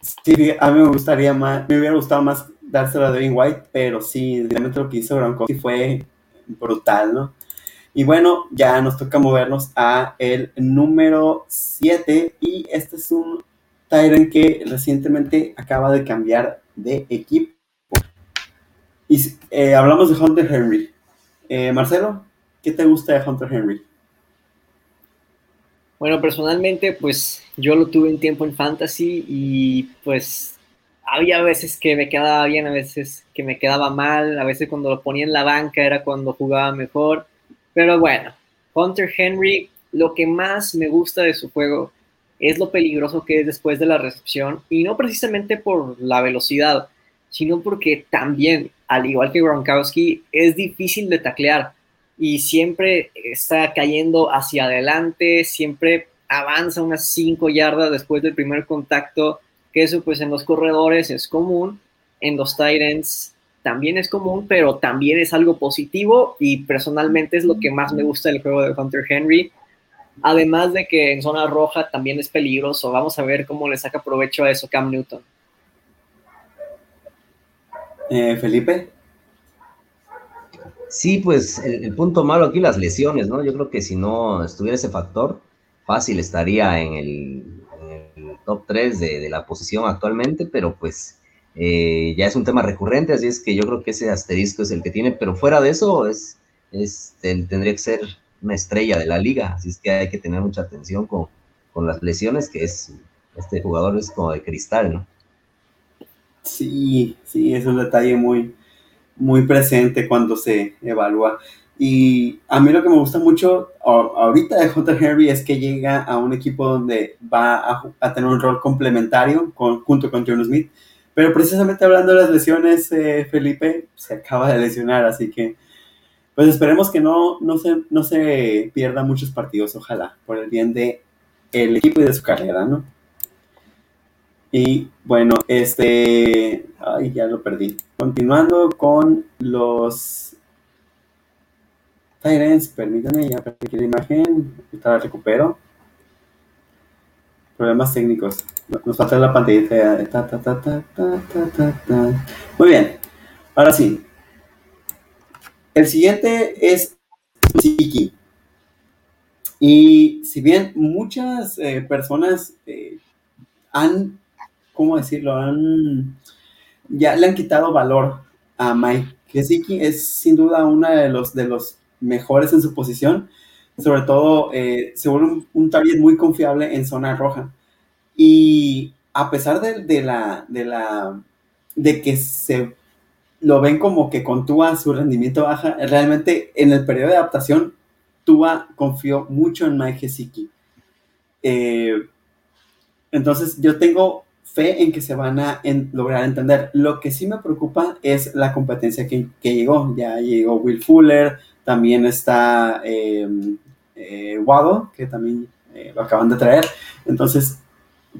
Sí, a mí me gustaría más, me hubiera gustado más dárselo a Devin White, pero sí, realmente lo que hizo Gronkowski fue brutal, ¿no? Y bueno, ya nos toca movernos a el número 7 y este es un Tyrant que recientemente acaba de cambiar de equipo. Y eh, hablamos de Hunter Henry. Eh, Marcelo, ¿Qué te gusta de Hunter Henry? Bueno, personalmente, pues yo lo tuve un tiempo en fantasy y pues había veces que me quedaba bien, a veces que me quedaba mal, a veces cuando lo ponía en la banca era cuando jugaba mejor. Pero bueno, Hunter Henry, lo que más me gusta de su juego es lo peligroso que es después de la recepción y no precisamente por la velocidad, sino porque también, al igual que Gronkowski, es difícil de taclear y siempre está cayendo hacia adelante, siempre avanza unas 5 yardas después del primer contacto, que eso pues en los corredores es común, en los Titans también es común, pero también es algo positivo y personalmente es lo que más me gusta del juego de Hunter Henry. Además de que en zona roja también es peligroso. Vamos a ver cómo le saca provecho a eso Cam Newton. Eh, Felipe. Sí, pues el, punto malo aquí, las lesiones, ¿no? Yo creo que si no estuviera ese factor, fácil estaría en el, top 3 de, la posición actualmente, pero pues eh, ya es un tema recurrente, así es que yo creo que ese asterisco es el que tiene, pero fuera de eso, es, es tendría que ser una estrella de la liga, así es que hay que tener mucha atención con, con las lesiones, que es, este jugador es como de cristal, ¿no? Sí, sí, es un detalle muy, muy presente cuando se evalúa. Y a mí lo que me gusta mucho ahorita de Hunter Henry es que llega a un equipo donde va a, tener un rol complementario con, junto con John Smith. Pero precisamente hablando de las lesiones, eh, Felipe se acaba de lesionar, así que pues esperemos que no, no, se, no se pierda muchos partidos, ojalá, por el bien de el equipo y de su carrera, ¿no? Y bueno, este. Ay, ya lo perdí. Continuando con los Tyrants, permítanme, ya perdí la imagen. Ahorita la recupero. Problemas técnicos. Nos falta la pantallita. Muy bien. Ahora sí. El siguiente es Siki. Y si bien muchas eh, personas eh, han ¿cómo decirlo? Han, ya le han quitado valor a Mike Gesicki. Es sin duda uno de los, de los mejores en su posición. Sobre todo, eh, se vuelve un, target muy confiable en zona roja. Y a pesar de, la, de, la, de que se lo ven como que con Tua su rendimiento baja, realmente en el periodo de adaptación, Tua confió mucho en Mike Gesicki. Eh, entonces, yo tengo fe en que se van a lograr entender. Lo que sí me preocupa es la competencia que, llegó. Ya llegó Will Fuller, también está eh, eh, Waddle, que también eh, lo acaban de traer. Entonces,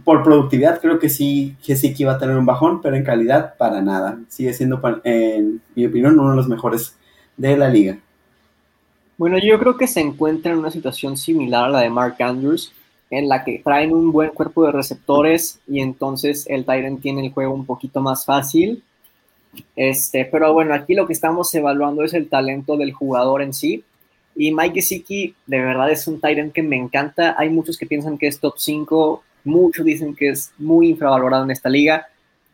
por productividad creo que sí, que sí que iba a tener un bajón, pero en calidad para nada. Sigue siendo, en mi opinión, uno de los mejores de la liga. Bueno, yo creo que se encuentra en una situación similar a la de Mark Andrews en la que traen un buen cuerpo de receptores y entonces el Tyrant tiene el juego un poquito más fácil. Este, pero bueno, aquí lo que estamos evaluando es el talento del jugador en sí. Y Mike Gesicki de verdad es un Tyrant que me encanta. Hay muchos que piensan que es top 5, muchos dicen que es muy infravalorado en esta liga.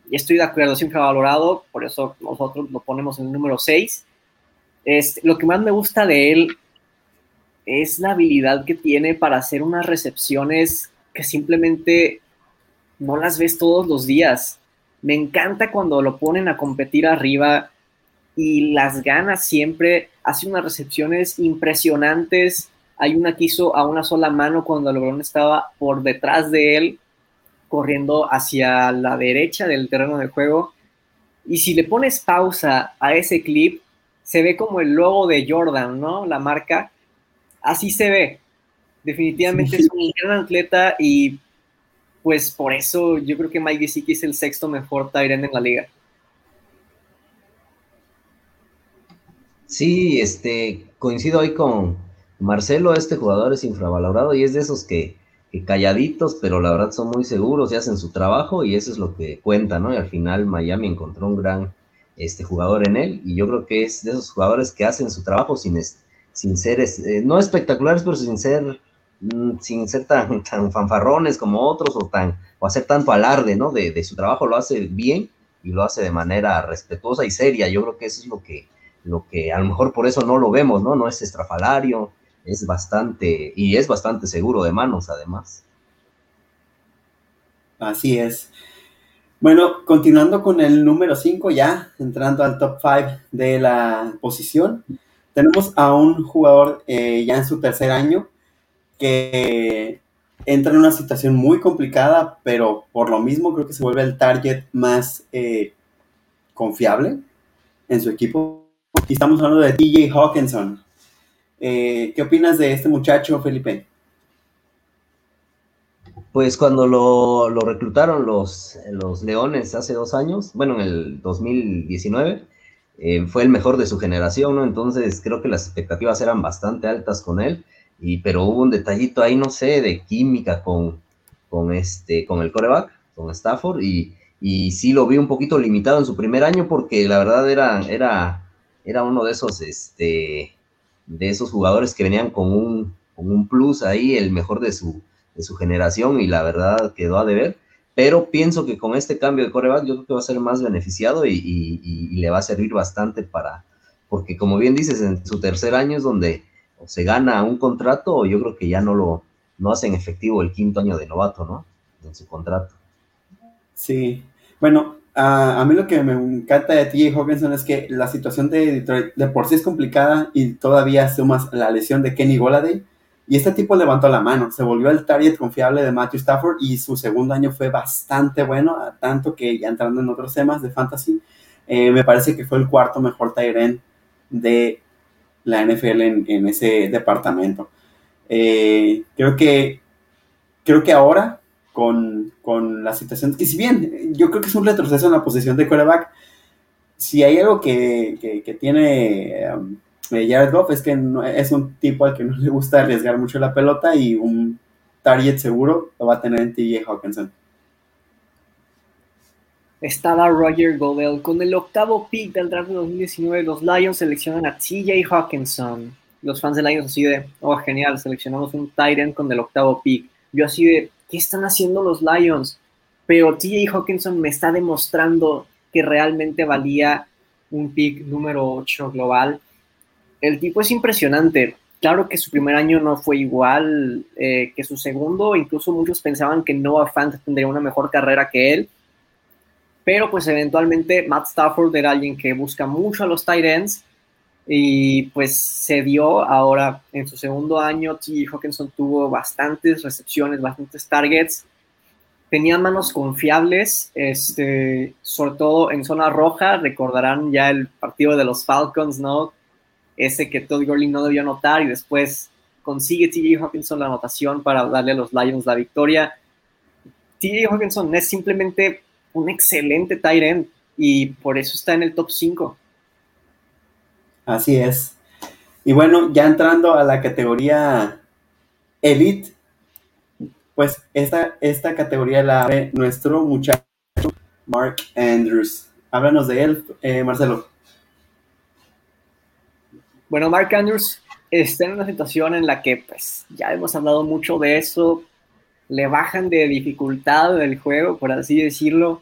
Y estoy de acuerdo, es infravalorado, por eso nosotros lo ponemos en el número 6. Este, lo que más me gusta de él es la habilidad que tiene para hacer unas recepciones que simplemente no las ves todos los días. Me encanta cuando lo ponen a competir arriba y las gana siempre. Hace unas recepciones impresionantes Hay una que hizo a una sola mano cuando el balón estaba por detrás de él, corriendo hacia la derecha del terreno de juego. Y si le pones pausa a ese clip, se ve como el logo de Jordan, ¿no? La marca. Así se ve. Definitivamente es un gran atleta y pues por eso yo creo que Mike Gesicki es el sexto mejor Tyrant en la liga. Sí, este, coincido ahí con Marcelo, este jugador es infravalorado y es de esos que, calladitos, pero la verdad son muy seguros y hacen su trabajo y eso es lo que cuenta, ¿no? Y al final Miami encontró un gran este, jugador en él y yo creo que es de esos jugadores que hacen su trabajo sin, sin ser, eh, no espectaculares, pero sin ser Mm, sin ser tan, tan fanfarrones como otros o, tan, o hacer tanto alarde, ¿no? De, su trabajo lo hace bien y lo hace de manera respetuosa y seria. Yo creo que eso es lo que, lo que a lo mejor por eso no lo vemos, ¿no? No es estrafalario, es bastante, y es bastante seguro de manos además. Así es. Bueno, continuando con el número 5 ya, entrando al top 5 de la posición, tenemos a un jugador eh, ya en su tercer año, que entra en una situación muy complicada, pero por lo mismo creo que se vuelve el target más eh, confiable en su equipo. Y estamos hablando de TJ Hawkinson. Eh, ¿Qué opinas de este muchacho, Felipe? Pues cuando lo, reclutaron los, los, Leones hace dos años, bueno, en el 2019, eh, fue el mejor de su generación, ¿no? Entonces creo que las expectativas eran bastante altas con él pero hubo un detallito ahí, no sé, de química con, con, este, con el coreback, con Stafford, y, y sí lo vi un poquito limitado en su primer año porque la verdad era, era, era uno de esos, este, de esos jugadores que venían con un, con un plus ahí, el mejor de su, de su generación, y la verdad quedó a deber. Pero pienso que con este cambio de coreback yo creo que va a ser más beneficiado y, le va a servir bastante para, porque como bien dices, en su tercer año es donde se gana un contrato o yo creo que ya no lo no hacen efectivo el quinto año de novato, ¿no? En su contrato. Sí, bueno, a, mí lo que me encanta de TJ Hawkinson es que la situación de Detroit de por sí es complicada y todavía sumas la lesión de Kenny Goladay. Y este tipo levantó la mano, se volvió el target confiable de Matthew Stafford y su segundo año fue bastante bueno, tanto que ya entrando en otros temas de fantasy, eh, me parece que fue el cuarto mejor Tyrant de la NFL en, ese departamento. Eh, creo que creo que ahora con, la situación, que si bien yo creo que es un retroceso en la posición de quarterback, si hay algo que, tiene um, eh, Jared Goff es que es un tipo al que no le gusta arriesgar mucho la pelota y un target seguro lo va a tener en TJ Hawkinson estaba Roger Goodell. Con el octavo pick del draft de 2019, los Lions seleccionan a TJ Hawkinson. Los fans de Lions así de, oh, genial, seleccionamos un Tyrant con el octavo pick. Yo así de, ¿qué están haciendo los Lions? Pero TJ Hawkinson me está demostrando que realmente valía un pick número 8 global. El tipo es impresionante. Claro que su primer año no fue igual eh, que su segundo, incluso muchos pensaban que Noah Fant tendría una mejor carrera que él pero pues eventualmente Matt Stafford era alguien que busca mucho a los tight ends y pues se dio ahora en su segundo año, T. Hawkinson tuvo bastantes recepciones, bastantes targets, tenía manos confiables, este, sobre todo en zona roja, recordarán ya el partido de los Falcons, ¿no? Ese que Todd Gurley no debió anotar y después consigue T. Hawkinson la anotación para darle a los Lions la victoria. T. Hawkinson es simplemente un excelente tight end y por eso está en el top 5. Así es. Y bueno, ya entrando a la categoría Elite, pues esta, esta categoría la abre nuestro muchacho Mark Andrews. Háblanos de él, eh, Marcelo. Bueno, Mark Andrews está en una situación en la que pues ya hemos hablado mucho de eso, le bajan de dificultad del juego, por así decirlo.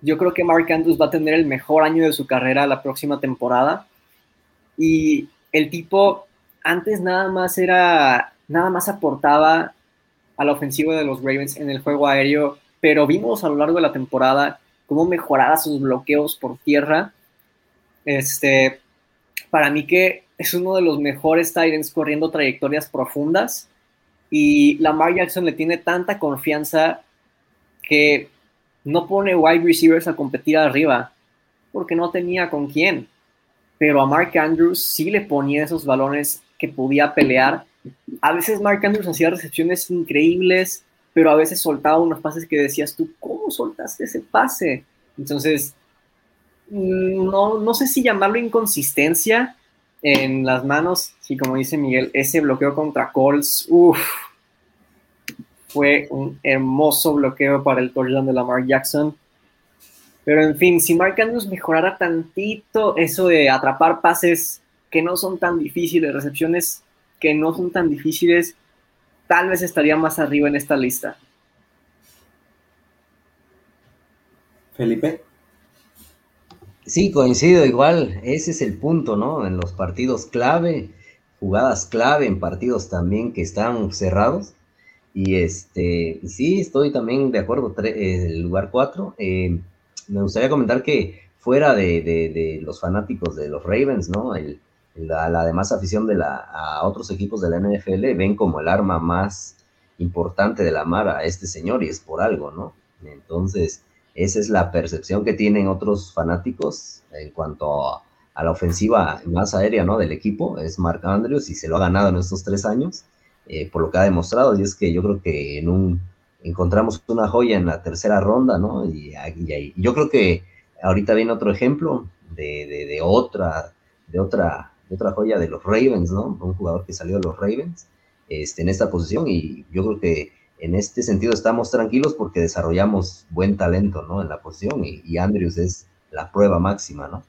Yo creo que Mark Andrews va a tener el mejor año de su carrera la próxima temporada. Y el tipo antes nada más era, nada más aportaba a la ofensiva de los Ravens en el juego aéreo, pero vimos a lo largo de la temporada cómo mejoraba sus bloqueos por tierra. Este, para mí que es uno de los mejores Titans corriendo trayectorias profundas y Lamar Jackson le tiene tanta confianza que no pone wide receivers a competir arriba porque no tenía con quién. Pero a Mark Andrews sí le ponía esos balones que podía pelear. A veces Mark Andrews hacía recepciones increíbles, pero a veces soltaba unos pases que decías tú, ¿cómo soltaste ese pase? Entonces, no, no sé si llamarlo inconsistencia en las manos, sí, como dice Miguel, ese bloqueo contra Colts, uff, fue un hermoso bloqueo para el touchdown de Lamar Jackson. Pero en fin, si Mark Andrews mejorara tantito eso de atrapar pases que no son tan difíciles, recepciones que no son tan difíciles, tal vez estaría más arriba en esta lista. Felipe. Sí, coincido igual, ese es el punto, ¿no? En los partidos clave, jugadas clave, en partidos también que están cerrados. Y este, sí, estoy también de acuerdo, el lugar 4. Eh, me gustaría comentar que fuera de, los fanáticos de los Ravens, ¿no? la, demás afición de la, a otros equipos de la NFL ven como el arma más importante de la mar a este señor y es por algo, ¿no? Entonces, esa es la percepción que tienen otros fanáticos en cuanto a, la ofensiva más aérea, ¿no? Del equipo, es Mark Andrews y se lo ha ganado en estos tres años, eh, por lo que ha demostrado, y es que yo creo que en un encontramos una joya en la tercera ronda, ¿no? Y, yo creo que ahorita viene otro ejemplo de, otra, de otra, otra joya de los Ravens, ¿no? Un jugador que salió de los Ravens este, en esta posición y yo creo que en este sentido estamos tranquilos porque desarrollamos buen talento, ¿no? En la posición y, Andrews es la prueba máxima, ¿no?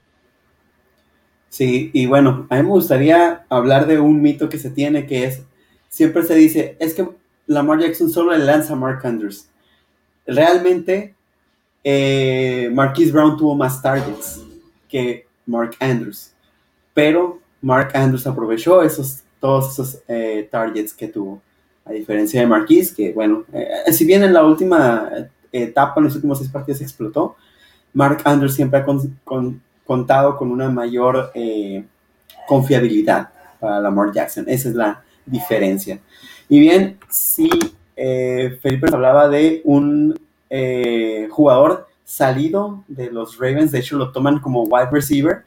Sí, y bueno, a mí me gustaría hablar de un mito que se tiene que es, siempre se dice, es que Lamar Jackson solo le lanza a Mark Andrews. Realmente, eh, Marquise Brown tuvo más targets que Mark Andrews, pero Mark Andrews aprovechó esos, todos esos eh, targets que tuvo, a diferencia de Marquise, que bueno, eh, si bien en la última etapa, en los últimos seis partidos explotó, Mark Andrews siempre ha contado con una mayor confiabilidad para Lamar Jackson. Esa es la diferencia. Y bien, sí, eh, Felipe hablaba de un eh, jugador salido de los Ravens, de hecho lo toman como wide receiver,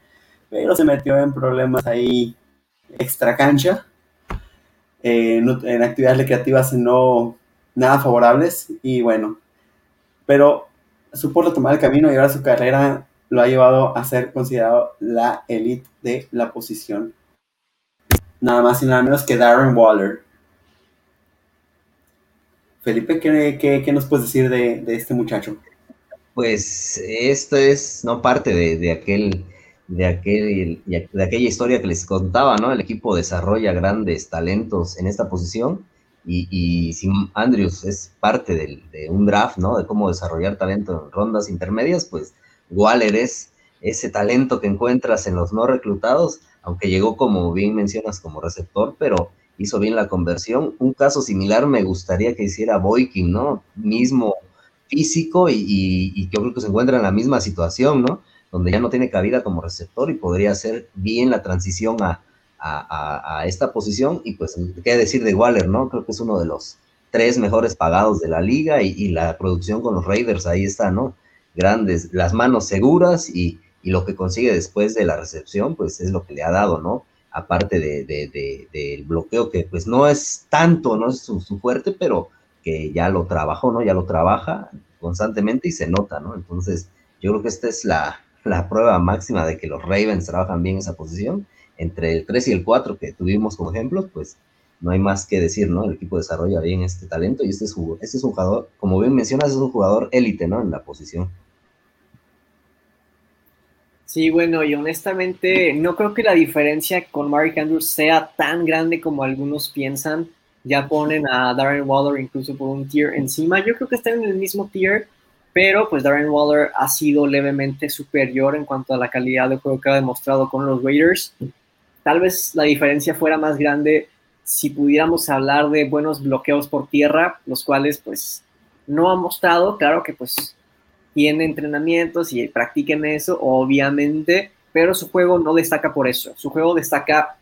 pero se metió en problemas ahí extra cancha, eh, en actividades recreativas no nada favorables, y bueno, pero supo retomar el camino y ahora su carrera lo ha llevado a ser considerado la elite de la posición. Nada más y nada menos que Darren Waller. Felipe, ¿qué, nos puedes decir de, este muchacho? Pues esto es no parte de, aquel de, aquel, de aquella historia que les contaba, ¿no? El equipo desarrolla grandes talentos en esta posición y, y Andrews es parte de un draft, ¿no? De cómo desarrollar talento en rondas intermedias, pues Waller es ese talento que encuentras en los no reclutados, aunque llegó como bien mencionas como receptor, pero hizo bien la conversión. Un caso similar me gustaría que hiciera Boykin, ¿no? Mismo físico y, yo creo que se encuentra en la misma situación, ¿no? Donde ya no tiene cabida como receptor y podría hacer bien la transición a, esta posición. Y pues, ¿qué decir de Waller, no? Creo que es uno de los tres mejores pagados de la liga y, la producción con los Raiders ahí está, ¿no? Grandes, las manos seguras y, y lo que consigue después de la recepción, pues es lo que le ha dado, ¿no? aparte de, del bloqueo, que pues no es tanto, no es su, fuerte, pero que ya lo trabajó, ¿no? Ya lo trabaja constantemente y se nota, ¿no? Entonces, yo creo que esta es la, prueba máxima de que los Ravens trabajan bien esa posición. Entre el 3 y el 4 que tuvimos como ejemplos, pues no hay más que decir, ¿no? El equipo desarrolla bien este talento y este es, este es un jugador, como bien mencionas, es un jugador élite, ¿no? En la posición. Sí, bueno, y honestamente no creo que la diferencia con Mark Andrews sea tan grande como algunos piensan. Ya ponen a Darren Waller incluso por un tier encima. Yo creo que están en el mismo tier, pero pues Darren Waller ha sido levemente superior en cuanto a la calidad de juego que ha demostrado con los Raiders. Tal vez la diferencia fuera más grande si pudiéramos hablar de buenos bloqueos por tierra, los cuales pues no ha mostrado. Claro que pues tiene entrenamientos y practiquen eso, obviamente, pero su juego no destaca por eso. Su juego destaca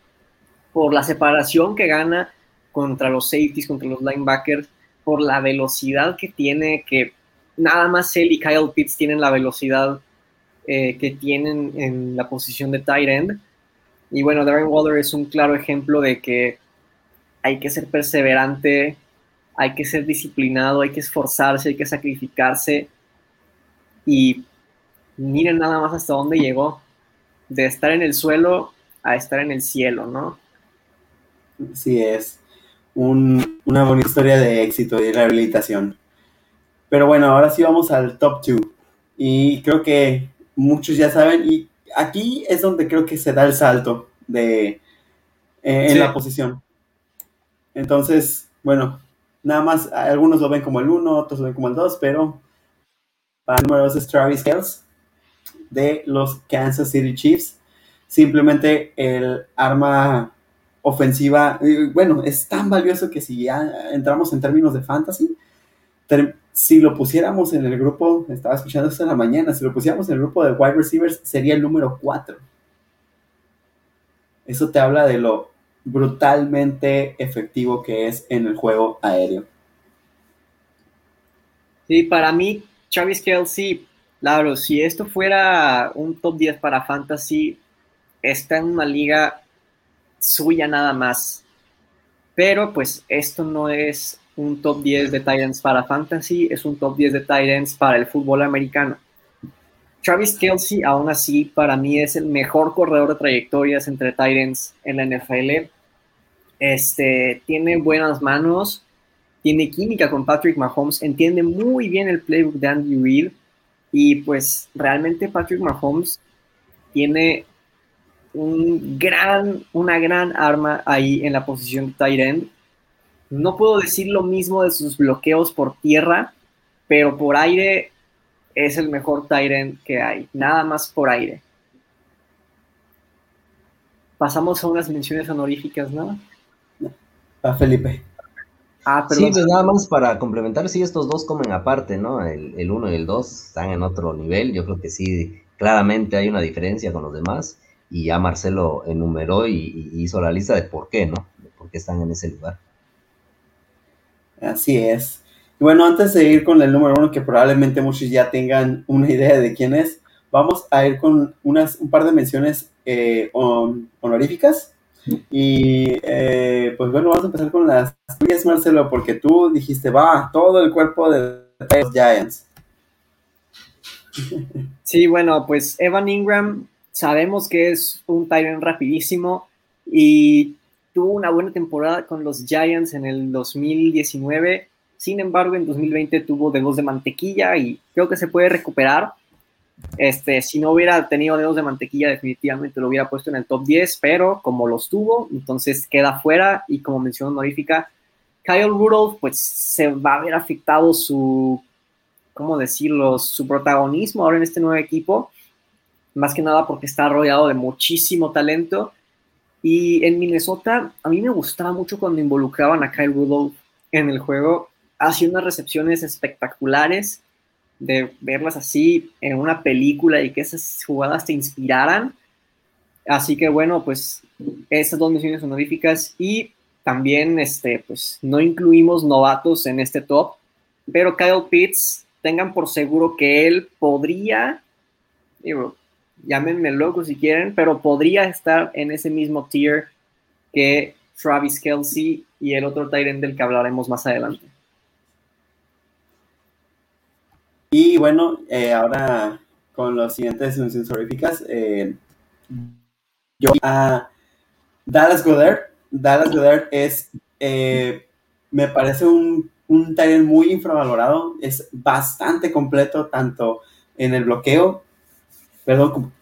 por la separación que gana contra los safeties, contra los linebackers, por la velocidad que tiene, que nada más él y Kyle Pitts tienen la velocidad eh, que tienen en la posición de tight end. Y bueno, Darren Waller es un claro ejemplo de que hay que ser perseverante, hay que ser disciplinado, hay que esforzarse, hay que sacrificarse. Y miren nada más hasta dónde llegó, de estar en el suelo a estar en el cielo, ¿no? Sí, es una bonita historia de éxito y rehabilitación. Pero bueno, ahora sí vamos al top 2. Y creo que muchos ya saben, y aquí es donde creo que se da el salto de, eh, en la posición. Entonces, bueno, nada más, algunos lo ven como el 1, otros lo ven como el 2, pero para el número 2 es Travis Kells de los Kansas City Chiefs. Simplemente el arma ofensiva, eh, bueno, es tan valioso que si ya entramos en términos de fantasy, si lo pusiéramos en el grupo, estaba escuchando esto en la mañana, si lo pusiéramos en el grupo de wide receivers, sería el número 4. Eso te habla de lo brutalmente efectivo que es en el juego aéreo. Sí, para mí, Travis Kelsey, claro, si esto fuera un top 10 para fantasy, está en una liga suya nada más. Pero pues esto no es un top 10 de Titans para Fantasy, es un top 10 de Titans para el fútbol americano. Travis Kelsey, aún así, para mí es el mejor corredor de trayectorias entre Titans en la NFL. Este, tiene buenas manos, tiene química con Patrick Mahomes, entiende muy bien el playbook de Andy Reid y pues realmente Patrick Mahomes tiene un gran, una gran arma ahí en la posición de tight end no puedo decir lo mismo de sus bloqueos por tierra, pero por aire es el mejor Tyrant que hay. Nada más por aire. Pasamos a unas menciones honoríficas, ¿no? A Felipe. Ah, sí, pues nada más para complementar, sí, estos dos comen aparte, ¿no? El, uno y el dos están en otro nivel. Yo creo que sí, claramente hay una diferencia con los demás. Y ya Marcelo enumeró y, y hizo la lista de por qué, ¿no? De por qué están en ese lugar. Así es. Y bueno, antes de ir con el número uno, que probablemente muchos ya tengan una idea de quién es, vamos a ir con unas, un par de menciones eh, honoríficas. Y eh, pues bueno, vamos a empezar con las tuyas, Marcelo, porque tú dijiste, va, todo el cuerpo de los Giants. Sí, bueno, pues Evan Ingram, sabemos que es un Tyrant rapidísimo y tuvo una buena temporada con los Giants en el 2019. Sin embargo, en 2020 tuvo dedos de mantequilla y creo que se puede recuperar. Este, si no hubiera tenido dedos de mantequilla, definitivamente lo hubiera puesto en el top 10, pero como los tuvo, entonces queda fuera. Y como mencionó honorífica, Kyle Rudolph, pues se va a ver afectado su, ¿cómo decirlo?, su protagonismo ahora en este nuevo equipo. Más que nada porque está rodeado de muchísimo talento y en Minnesota, a mí me gustaba mucho cuando involucraban a Kyle Rudolph en el juego. Hacía unas recepciones espectaculares de verlas así en una película y que esas jugadas te inspiraran. Así que bueno, pues esas dos misiones honoríficas y también este, pues no incluimos novatos en este top, pero Kyle Pitts, tengan por seguro que él podría, llámenme loco si quieren, pero podría estar en ese mismo tier que Travis Kelsey y el otro Tyrant del que hablaremos más adelante. Y bueno, eh, ahora con las siguientes menciones honoríficas, eh, yo a Dallas Goddard. Dallas Goddard es, eh, me parece un, un muy infravalorado, es bastante completo tanto en el bloqueo perdón,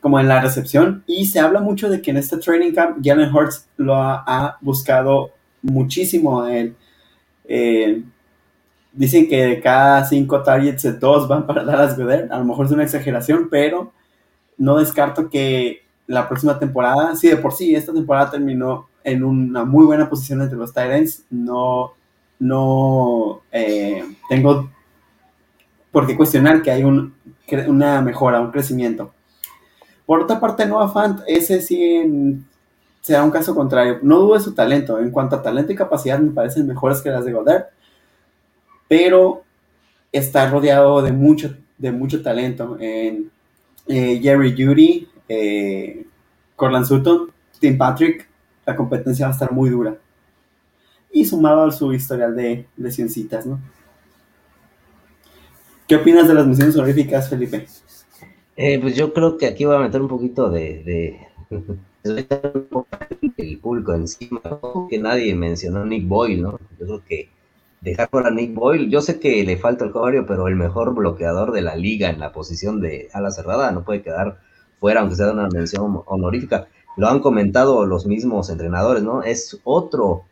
como en la recepción. Y se habla mucho de que en este training camp Jalen Hurts lo ha, buscado muchísimo a él. Eh, dicen que de cada cinco targets, dos van para Dallas Goddard. A lo mejor es una exageración, pero no descarto que la próxima temporada, sí, de por sí, esta temporada terminó en una muy buena posición entre los Titans. No, no eh, tengo por qué cuestionar que hay un, una mejora, un crecimiento. Por otra parte, Noah Fant, ese sí sea un caso contrario. No dudo de su talento. En cuanto a talento y capacidad, me parecen mejores que las de Goddard. Pero está rodeado de mucho, de mucho talento. En eh, Jerry Judy, eh, Corland Sutton, Tim Patrick, la competencia va a estar muy dura. Y sumado a su historial de lesioncitas, ¿no? ¿Qué opinas de las misiones honoríficas, Felipe? Eh, pues yo creo que aquí voy a meter un poquito de, de... el público encima, que nadie mencionó a Nick Boyle, ¿no? Yo creo que dejar fuera Nick Boyle, yo sé que le falta el cobario, pero el mejor bloqueador de la liga en la posición de ala cerrada no puede quedar fuera, aunque sea una mención honorífica. Lo han comentado los mismos entrenadores, ¿no? Es otro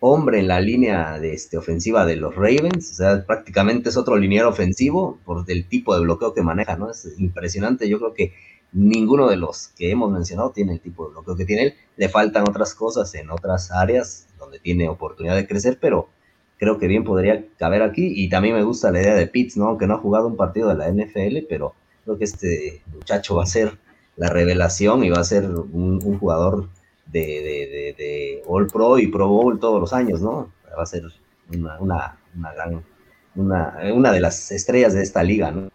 hombre en la línea de este, ofensiva de los Ravens, o sea, prácticamente es otro liniero ofensivo por el tipo de bloqueo que maneja, ¿no? Es impresionante, yo creo que ninguno de los que hemos mencionado tiene el tipo de bloqueo que tiene él, le faltan otras cosas en otras áreas donde tiene oportunidad de crecer, pero creo que bien podría caber aquí, y también me gusta la idea de Pitts, ¿no? Aunque no ha jugado un partido de la NFL, pero creo que este muchacho va a ser la revelación y va a ser un jugador de, de, All Pro y Pro Bowl todos los años, ¿no? Va a ser una, una, una gran, una, una de las estrellas de esta liga, ¿no?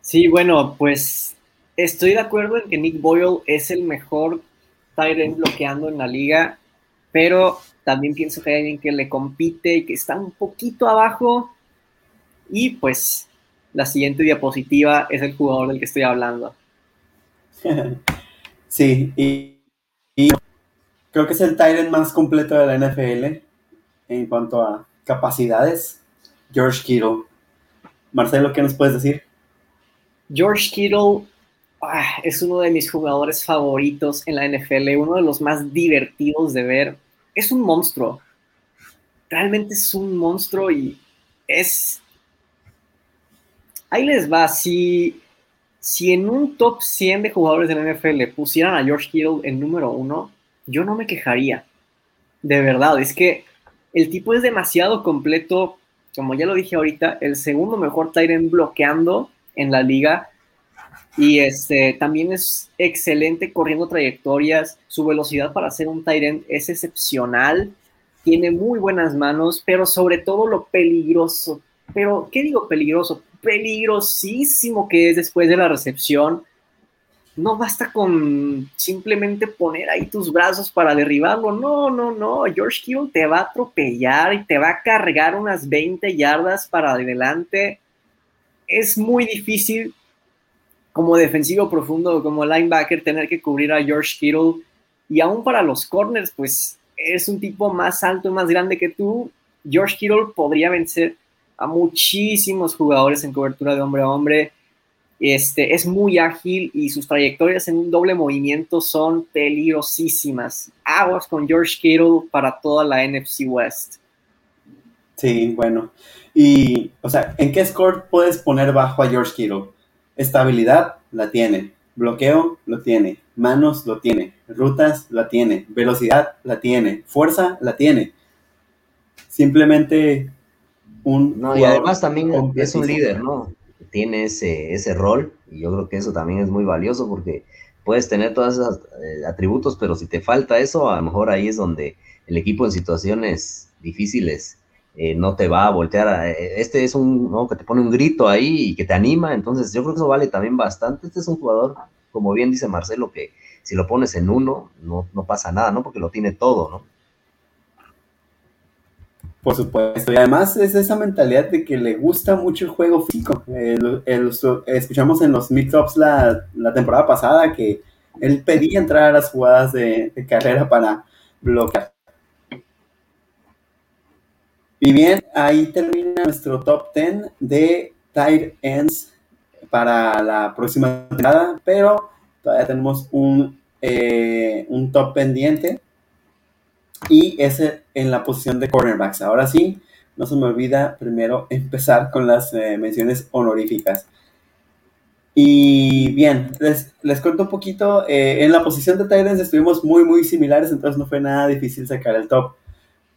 Sí, bueno, pues estoy de acuerdo en que Nick Boyle es el mejor tight bloqueando en la liga, pero también pienso que hay alguien que le compite y que está un poquito abajo. Y pues la siguiente diapositiva es el jugador del que estoy hablando. Sí, y, creo que es el Tyrant más completo de la NFL en cuanto a capacidades. George Kittle. Marcelo, ¿qué nos puedes decir? George Kittle ah, es uno de mis jugadores favoritos en la NFL, uno de los más divertidos de ver. Es un monstruo. Realmente es un monstruo y es... Ahí les va, si si en un top 100 de jugadores de la NFL pusieran a George Kittle en número uno, yo no me quejaría. De verdad, es que el tipo es demasiado completo. Como ya lo dije ahorita, el segundo mejor Tyrant bloqueando en la liga. Y este también es excelente corriendo trayectorias. Su velocidad para ser un Tyrant es excepcional. Tiene muy buenas manos, pero sobre todo lo peligroso. Pero, ¿qué digo peligroso? Peligrosísimo que es después de la recepción. No basta con simplemente poner ahí tus brazos para derribarlo. No, no, no. George Kittle te va a atropellar y te va a cargar unas 20 yardas para adelante. Es muy difícil como defensivo profundo, como linebacker, tener que cubrir a George Kittle. Y aún para los corners, pues es un tipo más alto más grande que tú. George Kittle podría vencer a muchísimos jugadores en cobertura de hombre a hombre. Este, es muy ágil y sus trayectorias en un doble movimiento son peligrosísimas. Aguas con George Kittle para toda la NFC West. Sí, bueno. Y, o sea, ¿en qué score puedes poner bajo a George Kittle? Estabilidad, la tiene. Bloqueo, lo tiene. Manos, lo tiene. Rutas, la tiene. Velocidad, la tiene. Fuerza, la tiene. Simplemente no, y además también es un líder, ¿no? Tiene ese, ese rol y yo creo que eso también es muy valioso porque puedes tener todos esos eh, atributos, pero si te falta eso, a lo mejor ahí es donde el equipo en situaciones difíciles eh, no te va a voltear. Eh, este es un, ¿no? Que te pone un grito ahí y que te anima, entonces yo creo que eso vale también bastante. Este es un jugador, como bien dice Marcelo, que si lo pones en uno, no, no pasa nada, ¿no? Porque lo tiene todo, ¿no? Por supuesto. Y además es esa mentalidad de que le gusta mucho el juego físico. escuchamos en los mix-ups la, temporada pasada que él pedía entrar a las jugadas de, carrera para bloquear. Y bien, ahí termina nuestro top 10 de tight ends para la próxima temporada, pero todavía tenemos un, eh, un top pendiente y ese en la posición de cornerbacks. Ahora sí, no se me olvida primero empezar con las eh, menciones honoríficas. Y bien, les, les cuento un poquito. Eh, en la posición de Titans estuvimos muy, muy similares, entonces no fue nada difícil sacar el top.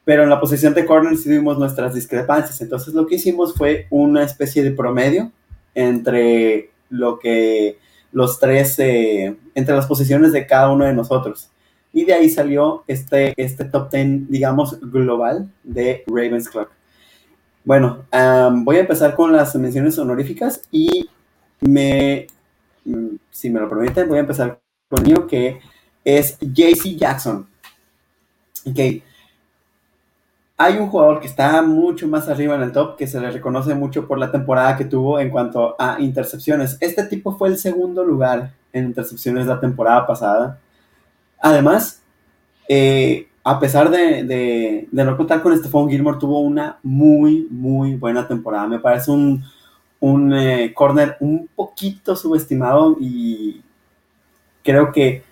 Pero en la posición de corner sí tuvimos nuestras discrepancias. Entonces lo que hicimos fue una especie de promedio entre lo que los tres, eh, entre las posiciones de cada uno de nosotros. Y de ahí salió este, este top 10, digamos, global de Ravens Club. Bueno, voy a empezar con las menciones honoríficas y me, mm, si me lo permiten, voy a empezar con que es JC Jackson. Ok. Hay un jugador que está mucho más arriba en el top, que se le reconoce mucho por la temporada que tuvo en cuanto a intercepciones. Este tipo fue el segundo lugar en intercepciones la temporada pasada. Además, eh, a pesar de, no contar con Stephon Gilmore, tuvo una muy, muy buena temporada. Me parece un, un eh, corner un poquito subestimado y creo que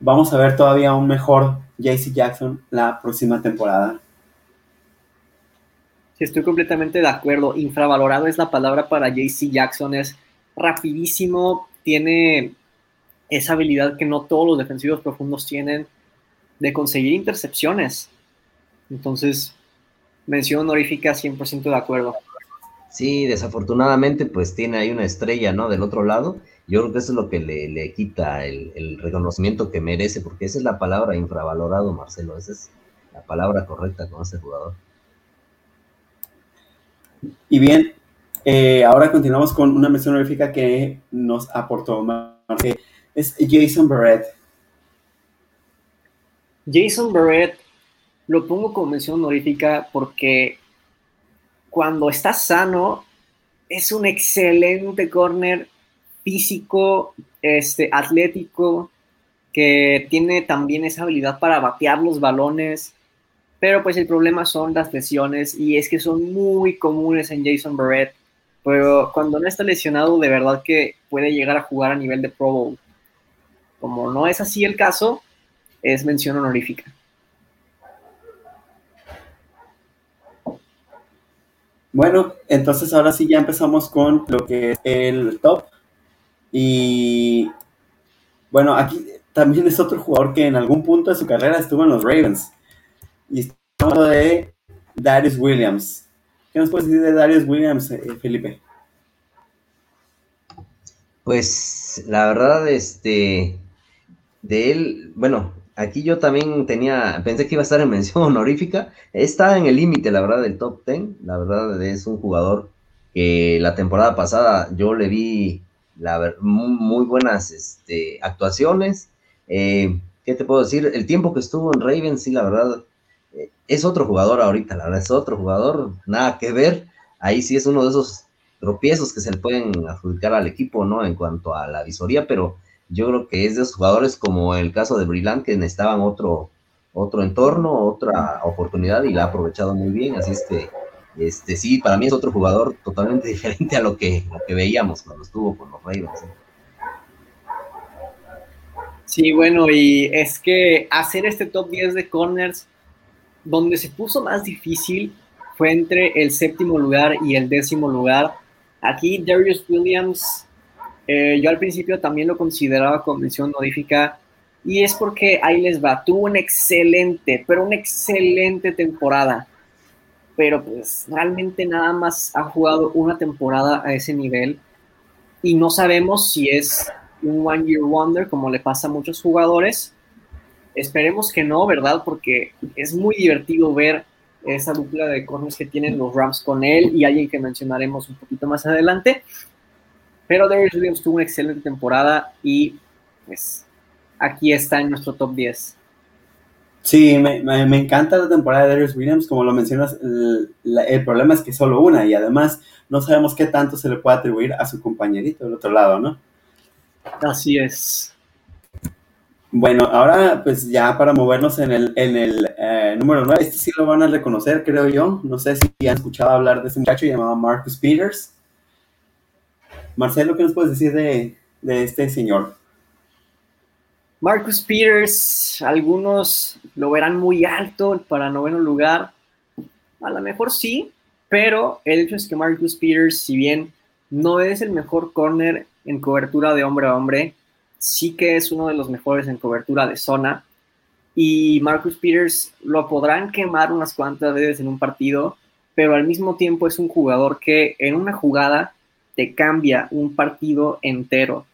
vamos a ver todavía un mejor JC Jackson la próxima temporada. Sí, estoy completamente de acuerdo. Infravalorado es la palabra para JC Jackson. Es rapidísimo, tiene esa habilidad que no todos los defensivos profundos tienen de conseguir intercepciones. Entonces, mención honorífica 100% de acuerdo. Sí, desafortunadamente, pues tiene ahí una estrella, ¿no? Del otro lado. Yo creo que eso es lo que le, quita el, reconocimiento que merece, porque esa es la palabra infravalorado, Marcelo. Esa es la palabra correcta con ese jugador. Y bien, eh, ahora continuamos con una mención honorífica que nos aportó que es Jason Barrett. Jason Barrett lo pongo como mención honorífica porque cuando está sano es un excelente corner físico, este, atlético, que tiene también esa habilidad para batear los balones, pero pues el problema son las lesiones y es que son muy comunes en Jason Barrett, pero cuando no está lesionado de verdad que puede llegar a jugar a nivel de Pro Bowl. Como no es así el caso, es mención honorífica. Bueno, entonces ahora sí ya empezamos con lo que es el top. Y bueno, aquí también es otro jugador que en algún punto de su carrera estuvo en los Ravens. Y estamos hablando de Darius Williams. ¿Qué nos puedes decir de Darius Williams, eh, Felipe? Pues la verdad, este, de él, bueno, aquí yo también tenía, pensé que iba a estar en mención honorífica. Está en el límite, la verdad, del top 10. La verdad, es un jugador que la temporada pasada yo le vi la, muy, buenas este, actuaciones. Eh, ¿Qué te puedo decir? El tiempo que estuvo en Ravens, sí, la verdad, eh, es otro jugador ahorita, la verdad, es otro jugador, nada que ver. Ahí sí es uno de esos tropiezos que se le pueden adjudicar al equipo, ¿no? En cuanto a la visoría, pero yo creo que es de esos jugadores como el caso de Brillant que necesitaban otro, otro entorno, otra oportunidad y la ha aprovechado muy bien. Así es que, este, sí, para mí es otro jugador totalmente diferente a lo que, que veíamos cuando estuvo con los Ravens. Sí, bueno, y es que hacer este top 10 de corners, donde se puso más difícil fue entre el séptimo lugar y el décimo lugar. Aquí Darius Williams eh, yo al principio también lo consideraba como mención honorífica y es porque ahí les va, tuvo una excelente, pero una excelente temporada. Pero pues realmente nada más ha jugado una temporada a ese nivel y no sabemos si es un One Year Wonder como le pasa a muchos jugadores. Esperemos que no, ¿verdad? Porque es muy divertido ver esa dupla de corners que tienen los Rams con él y alguien que mencionaremos un poquito más adelante. Pero Darius Williams tuvo una excelente temporada y pues aquí está en nuestro top 10. Sí, me, encanta la temporada de Darius Williams, como lo mencionas, el, el, problema es que solo una y además no sabemos qué tanto se le puede atribuir a su compañerito del otro lado, ¿no? Así es. Bueno, ahora pues ya para movernos en el, en el eh, número 9, este sí lo van a reconocer, creo yo. No sé si han escuchado hablar de ese muchacho llamado Marcus Peters. Marcelo, ¿qué nos puedes decir de, este señor? Marcus Peters, algunos lo verán muy alto para noveno lugar. A lo mejor sí, pero el hecho es que Marcus Peters, si bien no es el mejor corner en cobertura de hombre a hombre, sí que es uno de los mejores en cobertura de zona. Y Marcus Peters lo podrán quemar unas cuantas veces en un partido, pero al mismo tiempo es un jugador que en una jugada te cambia un partido entero.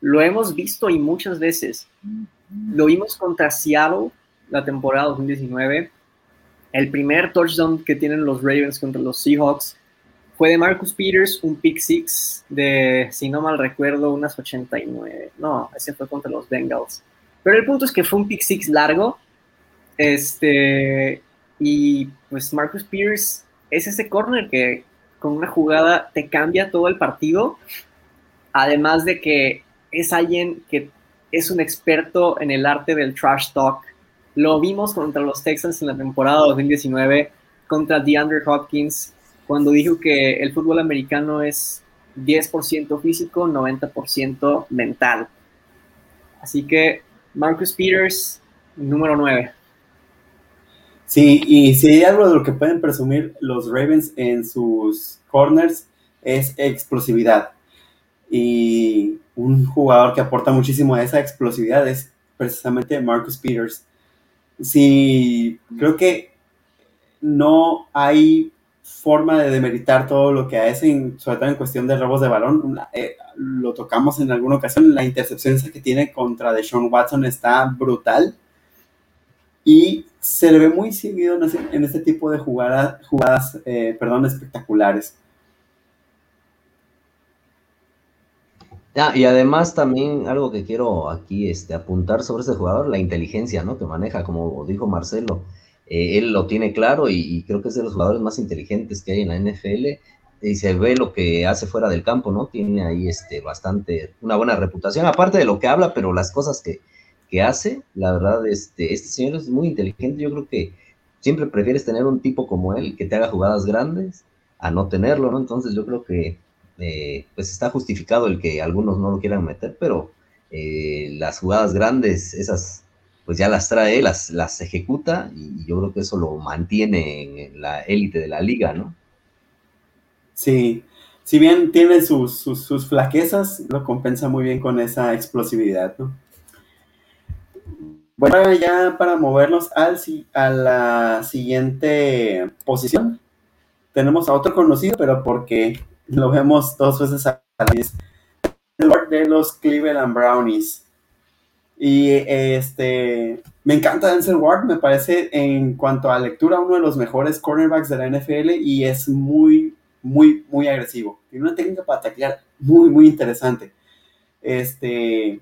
lo hemos visto y muchas veces. Lo vimos contra Seattle la temporada 2019. El primer touchdown que tienen los Ravens contra los Seahawks fue de Marcus Peters, un pick six de, si no mal recuerdo, unas 89. No, ese fue contra los Bengals. Pero el punto es que fue un pick six largo. Este, y pues Marcus Peters es ese corner que con una jugada te cambia todo el partido. Además de que es alguien que es un experto en el arte del trash talk. Lo vimos contra los Texans en la temporada 2019, contra DeAndre Hopkins, cuando dijo que el fútbol americano es 10% físico, 90% mental. Así que Marcus Peters, número 9. Sí, y si hay algo de lo que pueden presumir los Ravens en sus corners es explosividad. Y un jugador que aporta muchísimo a esa explosividad es precisamente Marcus Peters. Sí, creo que no hay forma de demeritar todo lo que hacen, sobre todo en cuestión de robos de balón. Eh, lo tocamos en alguna ocasión, la intercepción que tiene contra Deshaun Watson está brutal. Y se le ve muy seguido en, este tipo de jugadas, eh, perdón, espectaculares. y además también algo que quiero aquí este, apuntar sobre ese jugador, la inteligencia ¿no? que maneja, como dijo Marcelo. Eh, él lo tiene claro y, creo que es de los jugadores más inteligentes que hay en la NFL y se ve lo que hace fuera del campo, ¿no? Tiene ahí este, bastante, una buena reputación, aparte de lo que habla, pero las cosas que, que hace, la verdad, este, este señor es muy inteligente, yo creo que siempre prefieres tener un tipo como él que te haga jugadas grandes a no tenerlo, ¿no? Entonces yo creo que eh, pues está justificado el que algunos no lo quieran meter, pero eh, las jugadas grandes, esas pues ya las trae, las, las ejecuta y yo creo que eso lo mantiene en la élite de la liga, ¿no? Sí, si bien tiene sus, sus, flaquezas, lo compensa muy bien con esa explosividad, ¿no? Bueno, ya para movernos al, a la siguiente posición, tenemos a otro conocido, pero porque lo vemos dos veces a la vez, de los Cleveland Brownies. Y este, me encanta Denzel Ward, me parece en cuanto a lectura uno de los mejores cornerbacks de la NFL y es muy, muy, muy agresivo. Tiene una técnica para taclear muy, muy interesante. Este,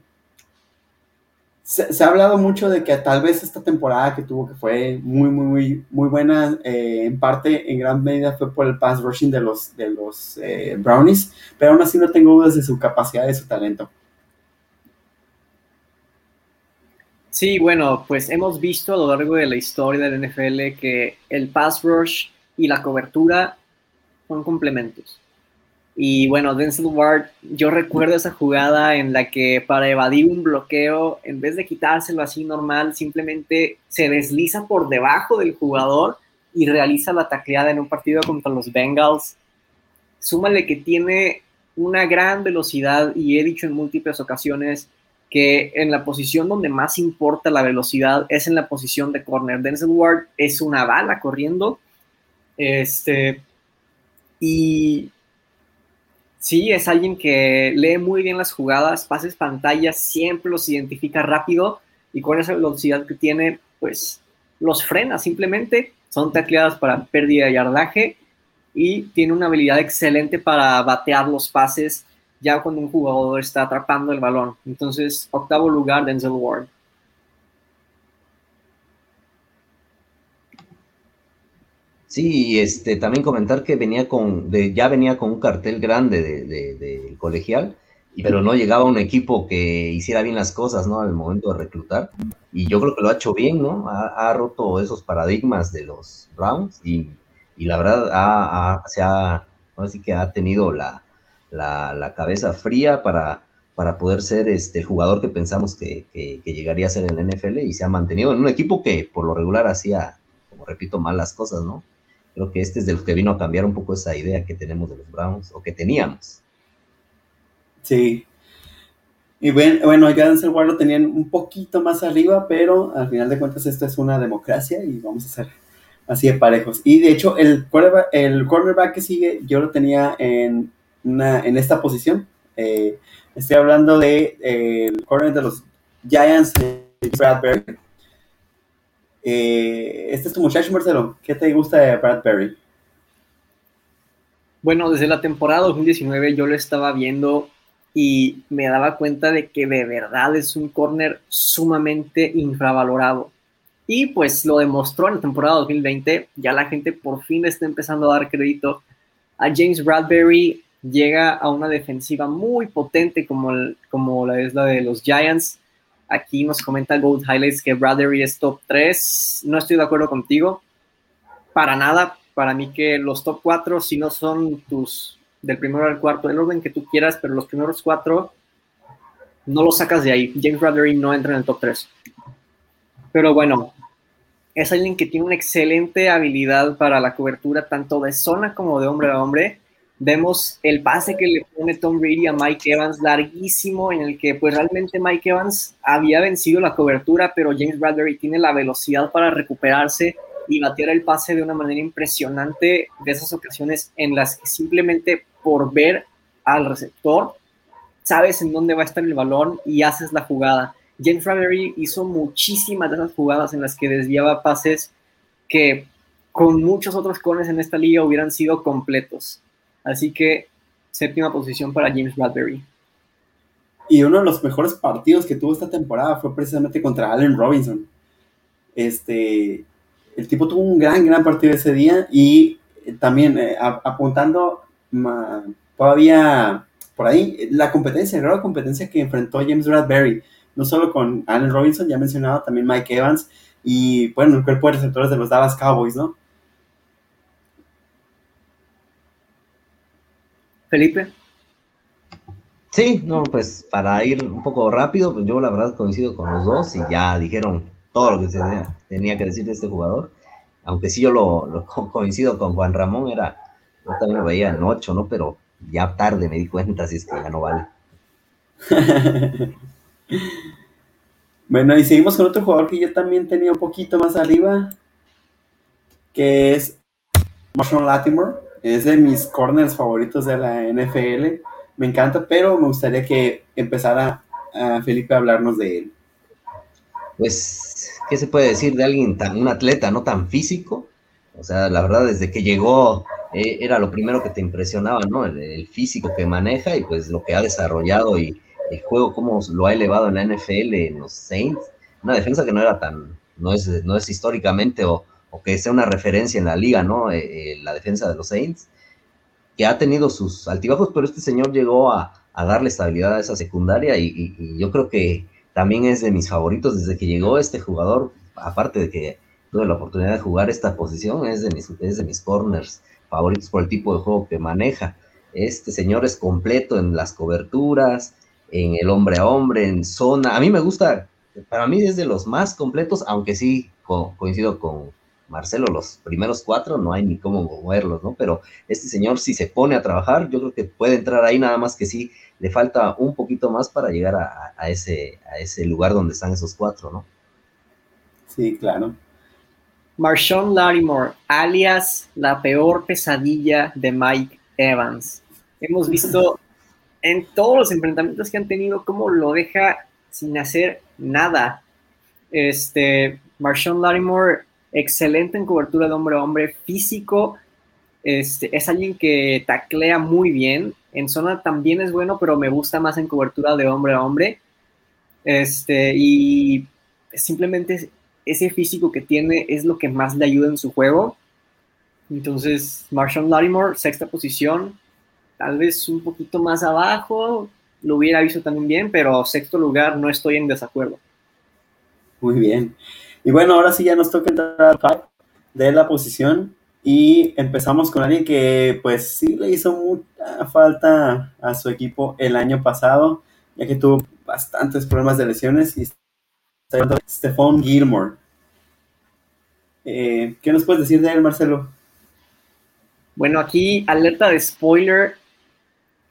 se, ha hablado mucho de que tal vez esta temporada que tuvo, que fue muy, muy, muy, muy buena, eh, en parte, en gran medida fue por el pass rushing de los, de los eh, Brownies, pero aún así no tengo dudas de su capacidad, de su talento. Sí, bueno, pues hemos visto a lo largo de la historia del NFL que el pass rush y la cobertura son complementos. Y bueno, Denzel Ward, yo recuerdo esa jugada en la que para evadir un bloqueo, en vez de quitárselo así normal, simplemente se desliza por debajo del jugador y realiza la tacleada en un partido contra los Bengals. Súmale que tiene una gran velocidad y he dicho en múltiples ocasiones que en la posición donde más importa la velocidad es en la posición de corner. Denzel Ward es una bala corriendo. Este, y sí, es alguien que lee muy bien las jugadas, pases pantallas, siempre los identifica rápido y con esa velocidad que tiene, pues los frena simplemente. Son tacleadas para pérdida de yardaje y tiene una habilidad excelente para batear los pases ya cuando un jugador está atrapando el balón. Entonces, octavo lugar, Denzel Ward. Sí, este, también comentar que venía con, de, ya venía con un cartel grande del de, colegial, pero no llegaba un equipo que hiciera bien las cosas, ¿no? Al momento de reclutar. Y yo creo que lo ha hecho bien, ¿no? Ha, roto esos paradigmas de los Browns y, la verdad ha, se ha, así que ha tenido la, la, cabeza fría para, para poder ser este, el jugador que pensamos que, llegaría a ser en el NFL y se ha mantenido en un equipo que por lo regular hacía, como repito, malas cosas, ¿no? Creo que este es de los que vino a cambiar un poco esa idea que tenemos de los Browns o que teníamos. Sí. Y bueno, ya Denzel Ward lo tenían un poquito más arriba, pero al final de cuentas esto es una democracia y vamos a ser así de parejos. Y de hecho, el el cornerback que sigue, yo lo tenía en en esta posición. Eh, Estoy hablando de eh, el corner de los Giants, Bradbury. Eh, este es tu muchacho, Marcelo. ¿Qué te gusta de Bradbury? Bueno, desde la temporada 2019 yo lo estaba viendo y me daba cuenta de que de verdad es un corner sumamente infravalorado. Y pues lo demostró en la temporada 2020, ya la gente por fin está empezando a dar crédito a James Bradbury, llega a una defensiva muy potente como, como la es la de los Giants. Aquí nos comenta Gold Highlights que Bradbury es top 3. No estoy de acuerdo contigo. Para nada. Para mí que los top 4, si no son tus del primero al cuarto, el orden que tú quieras, pero los primeros cuatro no los sacas de ahí. James Bradbury no entra en el top 3. Pero bueno, es alguien que tiene una excelente habilidad para la cobertura tanto de zona como de hombre a hombre. Vemos el pase que le pone Tom Brady a Mike Evans larguísimo en el que pues realmente Mike Evans había vencido la cobertura, pero James Bradbury tiene la velocidad para recuperarse y batear el pase de una manera impresionante de esas ocasiones en las que simplemente por ver al receptor sabes en dónde va a estar el balón y haces la jugada. James Bradbury hizo muchísimas de esas jugadas en las que desviaba pases que con muchos otros cones en esta liga hubieran sido completos. Así que séptima posición para James Bradbury. Y uno de los mejores partidos que tuvo esta temporada fue precisamente contra Allen Robinson. Este, el tipo tuvo un gran, gran partido ese día y también eh, apuntando todavía por ahí la competencia, la competencia que enfrentó James Bradbury no solo con Allen Robinson, ya mencionado, también Mike Evans y, bueno, el cuerpo de receptores de los Dallas Cowboys, ¿no? Felipe. Sí, no, pues para ir un poco rápido, pues yo la verdad coincido con los dos y ya dijeron todo lo que se tenía, que decir de este jugador. Aunque sí yo lo, coincido con Juan Ramón, era, yo también lo veía en 8, ¿no? Pero ya tarde me di cuenta, si es que ya no vale. Bueno, y seguimos con otro jugador que yo también tenía un poquito más arriba, que es Marshall Latimore. Es de mis corners favoritos de la NFL. Me encanta, pero me gustaría que empezara a Felipe a hablarnos de él. Pues, ¿qué se puede decir de alguien tan, un atleta no tan físico? O sea, la verdad, desde que llegó eh, era lo primero que te impresionaba, ¿no? el, físico que maneja y pues lo que ha desarrollado y, el juego, cómo lo ha elevado en la NFL, en los Saints, una defensa que no era tan, no es, no es históricamente o, que sea una referencia en la liga, ¿no? Eh, eh, la defensa de los Saints, que ha tenido sus altibajos, pero este señor llegó a, darle estabilidad a esa secundaria y, yo creo que también es de mis favoritos desde que llegó este jugador, aparte de que tuve la oportunidad de jugar esta posición, es de mis, es de mis corners favoritos por el tipo de juego que maneja. Este señor es completo en las coberturas, en el hombre a hombre, en zona. A mí me gusta, para mí es de los más completos, aunque sí coincido con Marcelo, los primeros cuatro no hay ni cómo moverlos, ¿no? Pero este señor si se pone a trabajar, yo creo que puede entrar ahí, nada más que sí le falta un poquito más para llegar a, ese, lugar donde están esos cuatro, ¿no? Sí, claro. Marshawn Larimore, alias la peor pesadilla de Mike Evans. Hemos visto en todos los enfrentamientos que han tenido, cómo lo deja sin hacer nada. Este, Marshawn Larimore, excelente en cobertura de hombre a hombre, físico, este, es alguien que taclea muy bien. En zona también es bueno, pero me gusta más en cobertura de hombre a hombre. Este, y simplemente ese físico que tiene es lo que más le ayuda en su juego. Entonces, Marshawn Larimore, sexta posición, tal vez un poquito más abajo, lo hubiera visto también bien, pero sexto lugar no estoy en desacuerdo. Muy bien. Y bueno, ahora sí ya nos toca entrar al de la posición y empezamos con alguien que pues sí le hizo mucha falta a su equipo el año pasado, ya que tuvo bastantes problemas de lesiones y Stephon Gilmore. Eh, ¿Qué nos puedes decir de él, Marcelo? Bueno, aquí alerta de spoiler,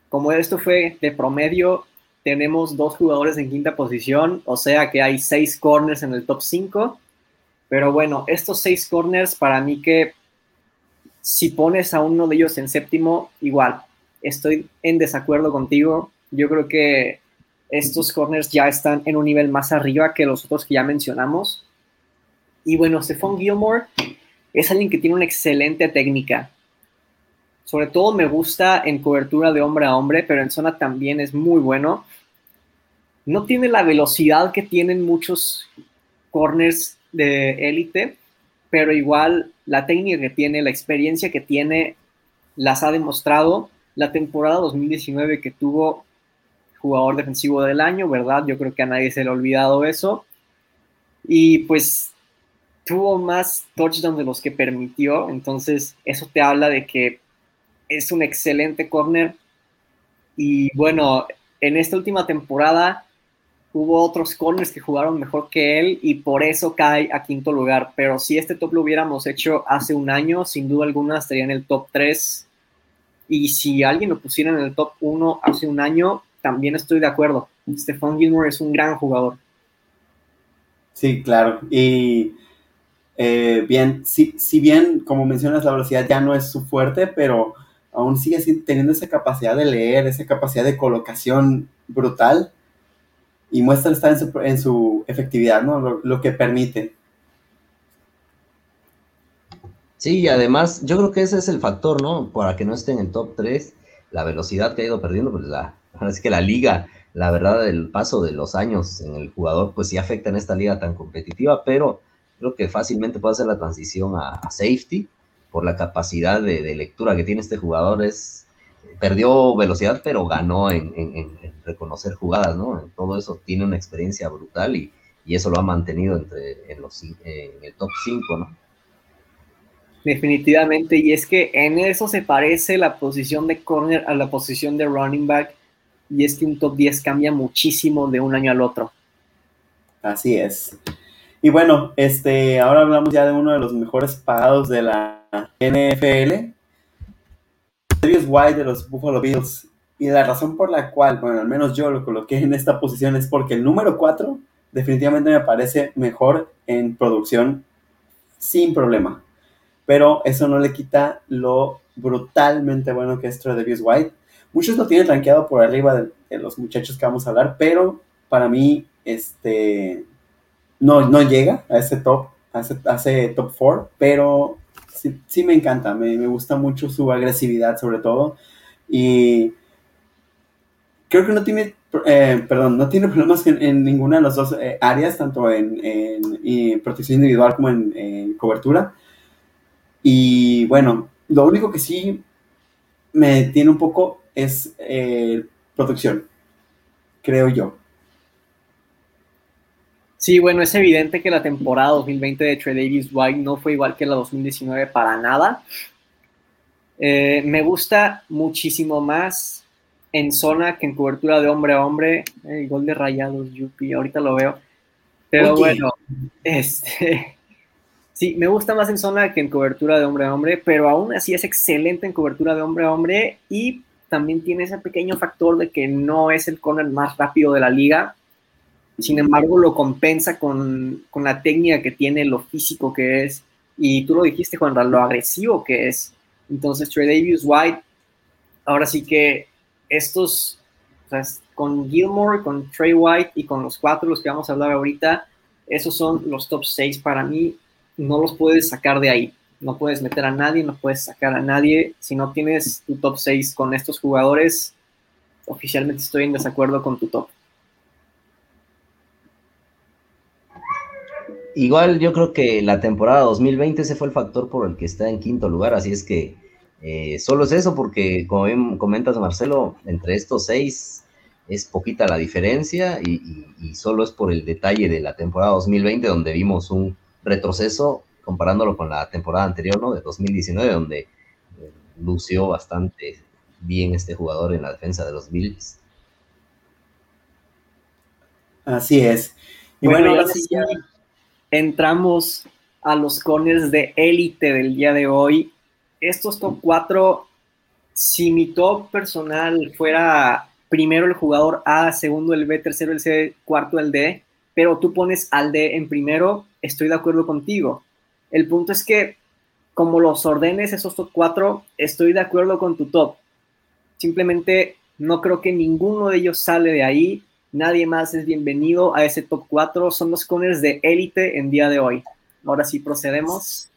como esto fue de promedio, tenemos dos jugadores en quinta posición, o sea que hay seis corners en el top 5. Pero bueno, estos seis corners para mí que si pones a uno de ellos en séptimo, igual, estoy en desacuerdo contigo. Yo creo que estos corners ya están en un nivel más arriba que los otros que ya mencionamos. Y bueno, Stephon Gilmore es alguien que tiene una excelente técnica. Sobre todo me gusta en cobertura de hombre a hombre, pero en zona también es muy bueno. No tiene la velocidad que tienen muchos corners de élite, pero igual la técnica que tiene, la experiencia que tiene, las ha demostrado. La temporada 2019 que tuvo jugador defensivo del año, ¿verdad? Yo creo que a nadie se le ha olvidado eso. Y pues tuvo más touchdowns de los que permitió, entonces eso te habla de que es un excelente corner. Y bueno, en esta última temporada hubo otros corners que jugaron mejor que él y por eso cae a quinto lugar. Pero si este top lo hubiéramos hecho hace un año, sin duda alguna estaría en el top 3. Y si alguien lo pusiera en el top 1 hace un año, también estoy de acuerdo. Stephon Gilmore es un gran jugador. Sí, claro. Y eh, bien, si, si bien, como mencionas, la velocidad ya no es su fuerte, pero aún sigue teniendo esa capacidad de leer, esa capacidad de colocación brutal y muestra estar en su, efectividad, ¿no? Lo, que permite. Sí, y además yo creo que ese es el factor, ¿no? Para que no esté en el top 3, la velocidad que ha ido perdiendo, pues la, es que la liga, la verdad, el paso de los años en el jugador, pues sí afecta en esta liga tan competitiva, pero creo que fácilmente puede hacer la transición a, safety por la capacidad de, de, lectura que tiene este jugador. Es, perdió velocidad, pero ganó en, reconocer jugadas, ¿no? En todo eso tiene una experiencia brutal y, eso lo ha mantenido entre, en, los, en el top 5, ¿no? Definitivamente, y es que en eso se parece la posición de corner a la posición de running back, y es que un top 10 cambia muchísimo de un año al otro. Así es. Y bueno, este, ahora hablamos ya de uno de los mejores pagados de la NFL, Davis White de los Buffalo Bills. Y la razón por la cual, bueno, al menos yo lo coloqué en esta posición es porque el número 4 definitivamente me parece mejor en producción sin problema. Pero eso no le quita lo brutalmente bueno que es Davis White. Muchos lo tienen rankeado por arriba de, los muchachos que vamos a hablar, pero para mí este, no, no llega a ese top, a ese, top 4, pero sí, me encanta, me, gusta mucho su agresividad sobre todo. Y creo que no tiene, eh, perdón, no tiene problemas en, ninguna de las dos eh, áreas, tanto en, protección individual como en, cobertura. Y bueno, lo único que sí me tiene un poco es eh, protección, creo yo. Sí, bueno, es evidente que la temporada 2020 de Trey Davis White no fue igual que la 2019 para nada. Eh, me gusta muchísimo más en zona que en cobertura de hombre a hombre. El gol de rayados, Yupi, ahorita lo veo. Pero bueno, este. Sí, me gusta más en zona que en cobertura de hombre a hombre, pero aún así es excelente en cobertura de hombre a hombre y también tiene ese pequeño factor de que no es el corner más rápido de la liga, sin embargo, lo compensa con, la técnica que tiene, lo físico que es, y tú lo dijiste, Juan, lo agresivo que es. Entonces, Trey Davis White, ahora sí que estos, con Gilmore, con Trey White y con los cuatro, los que vamos a hablar ahorita, esos son los top 6 para mí. No los puedes sacar de ahí. No puedes meter a nadie, no puedes sacar a nadie. Si no tienes tu top 6 con estos jugadores, oficialmente estoy en desacuerdo con tu top. Igual yo creo que la temporada 2020 ese fue el factor por el que está en quinto lugar, así es que eh, solo es eso, porque como bien comentas Marcelo, entre estos seis es poquita la diferencia y, solo es por el detalle de la temporada 2020 donde vimos un retroceso comparándolo con la temporada anterior, ¿no? De 2019, donde eh, lució bastante bien este jugador en la defensa de los Bills. Así es. Y bueno, ahora sí ya entramos a los corners de élite del día de hoy. Estos top 4, si mi top personal fuera primero el jugador A, segundo el B, tercero el C, cuarto el D, pero tú pones al D en primero, estoy de acuerdo contigo. El punto es que como los ordenes esos top 4, estoy de acuerdo con tu top. Simplemente No creo que ninguno de ellos sale de ahí. Nadie más es bienvenido a ese top 4. Son los corners de élite en día de hoy. Ahora sí procedemos.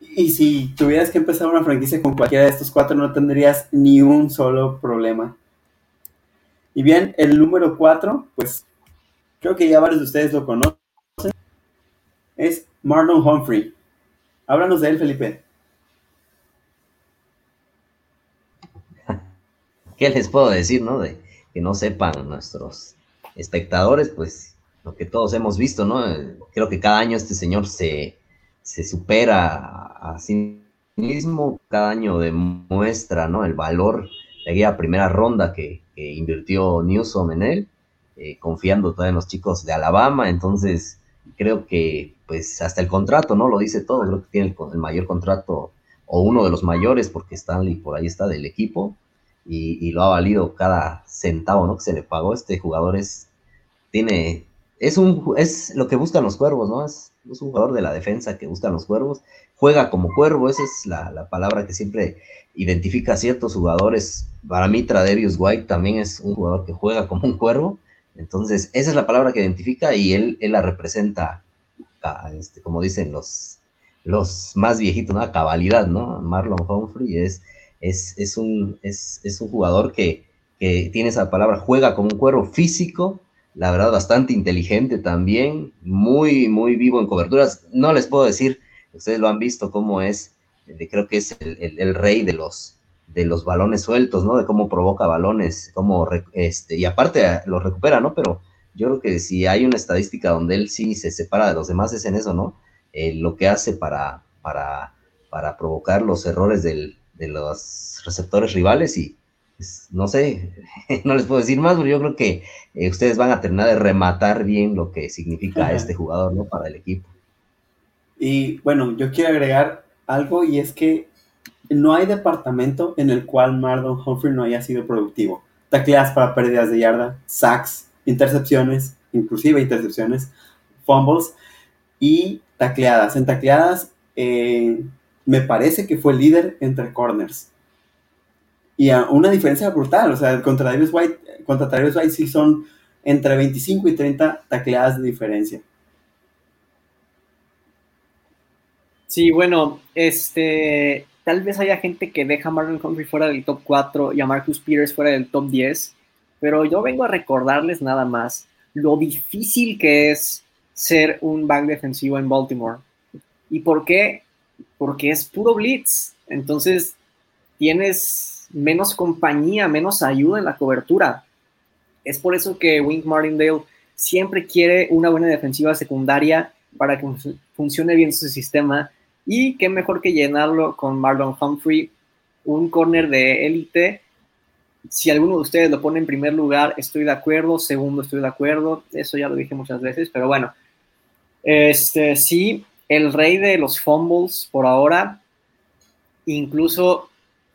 Y si tuvieras que empezar una franquicia con cualquiera de estos cuatro, no tendrías ni un solo problema. Y bien, el número 4, pues creo que ya varios de ustedes lo conocen, es Marlon Humphrey. Háblanos de él, Felipe. ¿Qué les puedo decir, no? De que no sepan nuestros espectadores, pues lo que todos hemos visto, ¿no? Creo que cada año este señor se, supera a sí mismo, cada año demuestra, ¿no? El valor de aquella primera ronda que, invirtió Newsom en él, eh, confiando todavía en los chicos de Alabama, entonces creo que pues hasta el contrato, ¿no? Lo dice todo, creo que tiene el, el mayor contrato o uno de los mayores, porque Stanley por ahí está del equipo, y, lo ha valido cada centavo ¿no? que se le pagó. Este jugador es, tiene, es, un, es lo que buscan los cuervos, ¿no? Es, un jugador de la defensa que buscan los cuervos. Juega como cuervo, esa es la, palabra que siempre identifica a ciertos jugadores. Para mí, Tradevius White también es un jugador que juega como un cuervo. Entonces, esa es la palabra que identifica y él, él la representa, este, como dicen los, los más viejitos, ¿no? A cabalidad, ¿no? Marlon Humphrey es es, un, es, un jugador que, tiene esa palabra, juega como un cuero físico, la verdad bastante inteligente también, muy, muy vivo en coberturas. No les puedo decir, ustedes lo han visto cómo es, creo que es el, rey de los, de los balones sueltos, ¿no? De cómo provoca balones, cómo, este, y aparte lo recupera, ¿no? Pero yo creo que si hay una estadística donde él sí se separa de los demás es en eso, ¿no? Eh, lo que hace para, para, para provocar los errores del, de los receptores rivales y pues, no sé, no les puedo decir más, pero yo creo que eh, ustedes van a terminar de rematar bien lo que significa este jugador, ¿no? Para el equipo. Y bueno, yo quiero agregar algo y es que no hay departamento en el cual Marlon Humphrey no haya sido productivo. Tacleadas para pérdidas de yarda, sacks, intercepciones, inclusive intercepciones, fumbles y tacleadas. En tacleadas, eh, me parece que fue líder entre corners. Y a una diferencia brutal, o sea, contra Davis White, contra Davis White sí son entre 25 y 30 tacleadas de diferencia. Sí, bueno, este, tal vez haya gente que deja a Marlon Humphrey fuera del top 4 y a Marcus Peters fuera del top 10, pero yo vengo a recordarles nada más lo difícil que es ser un back defensivo en Baltimore. ¿Y por qué? Porque es puro blitz. Entonces tienes menos compañía, menos ayuda en la cobertura. Es por eso que Wink Martindale siempre quiere una buena defensiva secundaria para que funcione bien su sistema. Y qué mejor que llenarlo con Marlon Humphrey, un corner de élite. Si alguno de ustedes lo pone en primer lugar, estoy de acuerdo. Segundo, estoy de acuerdo. Eso ya lo dije muchas veces, pero bueno. Este, sí, el rey de los fumbles por ahora, incluso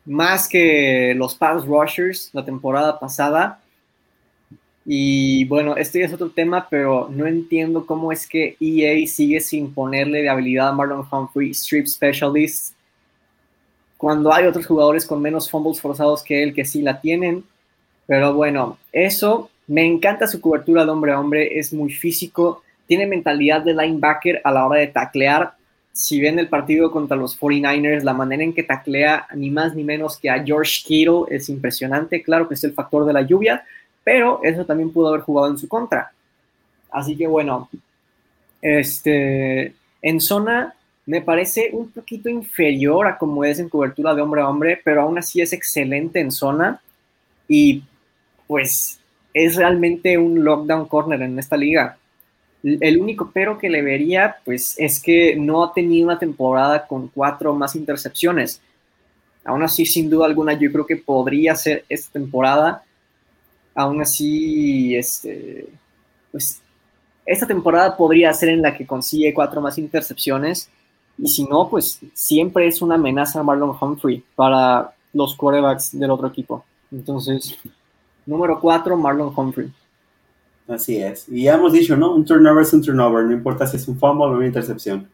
más que los pass rushers la temporada pasada. Y bueno, este es otro tema, pero no entiendo cómo es que EA sigue sin ponerle de habilidad a Marlon Humphrey Strip Specialist cuando hay otros jugadores con menos fumbles forzados que él que sí la tienen. Pero bueno, eso me encanta su cobertura de hombre a hombre, es muy físico tiene mentalidad de linebacker a la hora de taclear. Si ven el partido contra los 49ers, la manera en que taclea ni más ni menos que a George Kittle es impresionante. Claro que es el factor de la lluvia, pero eso también pudo haber jugado en su contra. Así que bueno, este, en zona me parece un poquito inferior a como es en cobertura de hombre a hombre, pero aún así es excelente en zona y pues es realmente un lockdown corner en esta liga. El único pero que le vería, pues, es que no ha tenido una temporada con cuatro más intercepciones. Aún así, sin duda alguna, yo creo que podría ser esta temporada. Aún así, este, pues, esta temporada podría ser en la que consigue cuatro más intercepciones. Y si no, pues siempre es una amenaza Marlon Humphrey para los quarterbacks del otro equipo. Entonces, número cuatro, Marlon Humphrey. Así es. Y ya hemos dicho, ¿no? Un turnover es un turnover, no importa si es un fumble o una intercepción.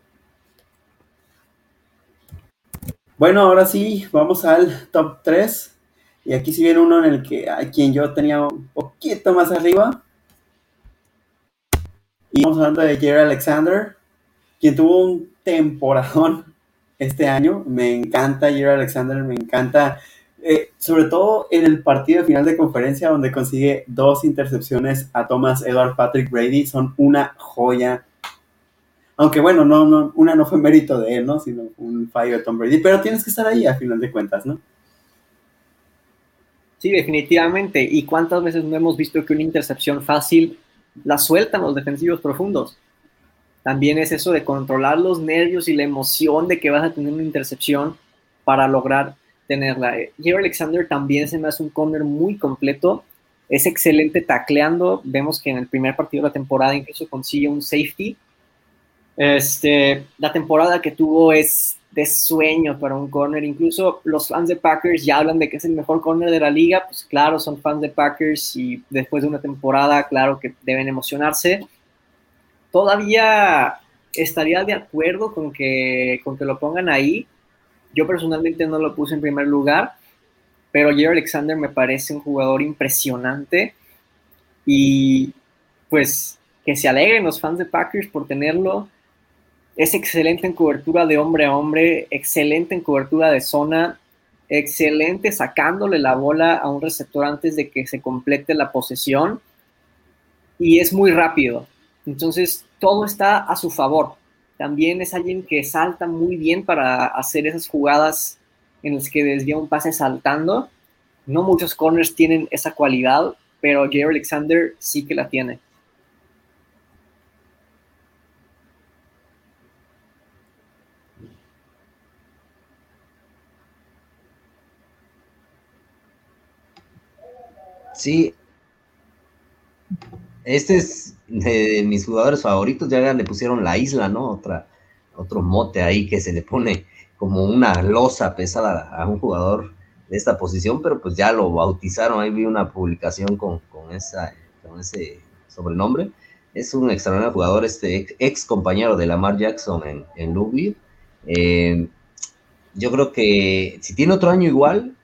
Bueno, ahora sí, vamos al top 3. Y aquí si viene uno en el que a quien yo tenía un poquito más arriba. Y estamos hablando de Jerry Alexander, quien tuvo un temporadón este año. Me encanta Jerry Alexander, me encanta, eh, sobre todo en el partido final de conferencia donde consigue dos intercepciones a Thomas Edward Patrick Brady. Son una joya. Aunque bueno, no, no, una no fue mérito de él, ¿no? Sino un fallo de Tom Brady. Pero tienes que estar ahí a final de cuentas, ¿no? Sí, definitivamente. ¿Y cuántas veces no hemos visto que una intercepción fácil la sueltan los defensivos profundos? También es eso de controlar los nervios y la emoción de que vas a tener una intercepción para lograr tenerla. Jerry Alexander también se me hace un corner muy completo. Es excelente tacleando. Vemos que en el primer partido de la temporada incluso consigue un safety. Este, la temporada que tuvo es de sueño para un corner. Incluso los fans de Packers ya hablan de que es el mejor corner de la liga. Pues claro, son fans de Packers y después de una temporada, claro que deben emocionarse. Todavía estaría de acuerdo con que, con que lo pongan ahí. Yo personalmente no lo puse en primer lugar, pero Jerry Alexander me parece un jugador impresionante y pues que se alegren los fans de Packers por tenerlo es excelente en cobertura de hombre a hombre, excelente en cobertura de zona, excelente sacándole la bola a un receptor antes de que se complete la posesión y es muy rápido. Entonces, todo está a su favor. También es alguien que salta muy bien para hacer esas jugadas en las que desvía un pase saltando. No muchos corners tienen esa cualidad, pero Jerry Alexander sí que la tiene. Sí. Este es de mis jugadores favoritos, ya le pusieron la isla, ¿no? Otra, otro mote ahí que se le pone como una losa pesada a un jugador de esta posición, pero pues ya lo bautizaron, ahí vi una publicación con, con ese sobrenombre. Es un extraordinario jugador, este ex, compañero de Lamar Jackson en, en Louisville. Eh, yo creo que si tiene otro año igual,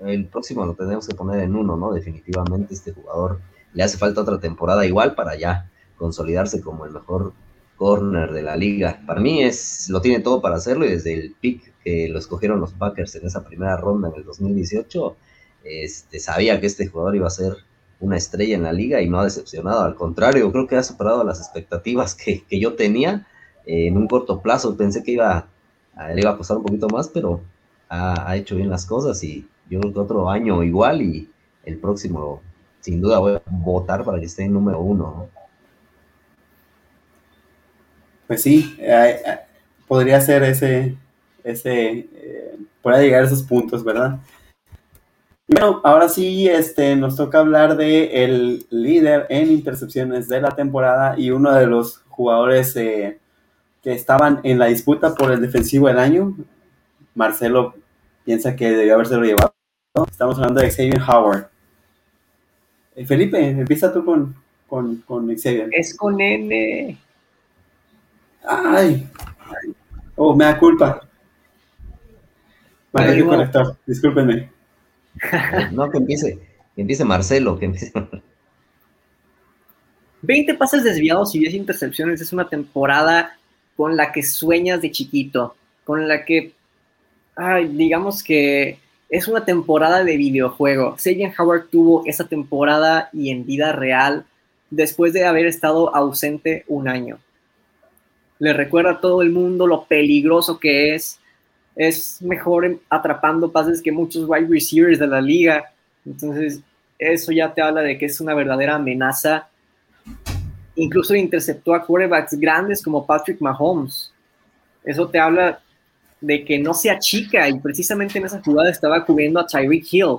el próximo lo tenemos que poner en uno, ¿no? Definitivamente este jugador le hace falta otra temporada igual para ya consolidarse como el mejor corner de la liga. Para mí es lo tiene todo para hacerlo y desde el pick que lo escogieron los Packers en esa primera ronda en el 2018, este, sabía que este jugador iba a ser una estrella en la liga y no ha decepcionado. Al contrario, creo que ha superado las expectativas que, yo tenía en un corto plazo. Pensé que iba, le iba a costar un poquito más, pero ha, ha hecho bien las cosas y yo creo que otro año igual y el próximo sin duda voy a votar para que esté en número uno. Pues sí, eh, eh, podría ser ese, ese, eh, podría llegar a esos puntos, ¿verdad? Bueno, ahora sí, este, nos toca hablar de el líder en intercepciones de la temporada y uno de los jugadores que estaban en la disputa por el defensivo del año. Marcelo piensa que debió habérselo llevado. Estamos hablando de Xavier Howard. Eh, Felipe, empieza tú con, con, Xavier. Es con N. Ay. Oh, me da culpa. Vale, conector, discúlpenme. no, que empiece, que empiece Marcelo, que empiece. 20 pases desviados y 10 intercepciones es una temporada con la que sueñas de chiquito, con la que, ay, digamos que es una temporada de videojuego. Sagan Howard tuvo esa temporada y en vida real después de haber estado ausente un año. Le recuerda a todo el mundo lo peligroso que es. Es mejor atrapando pases que muchos wide receivers de la liga. Entonces, eso ya te habla de que es una verdadera amenaza. Incluso interceptó a quarterbacks grandes como Patrick Mahomes. Eso te habla de que no sea chica y precisamente en esa jugada estaba cubriendo a Tyreek Hill.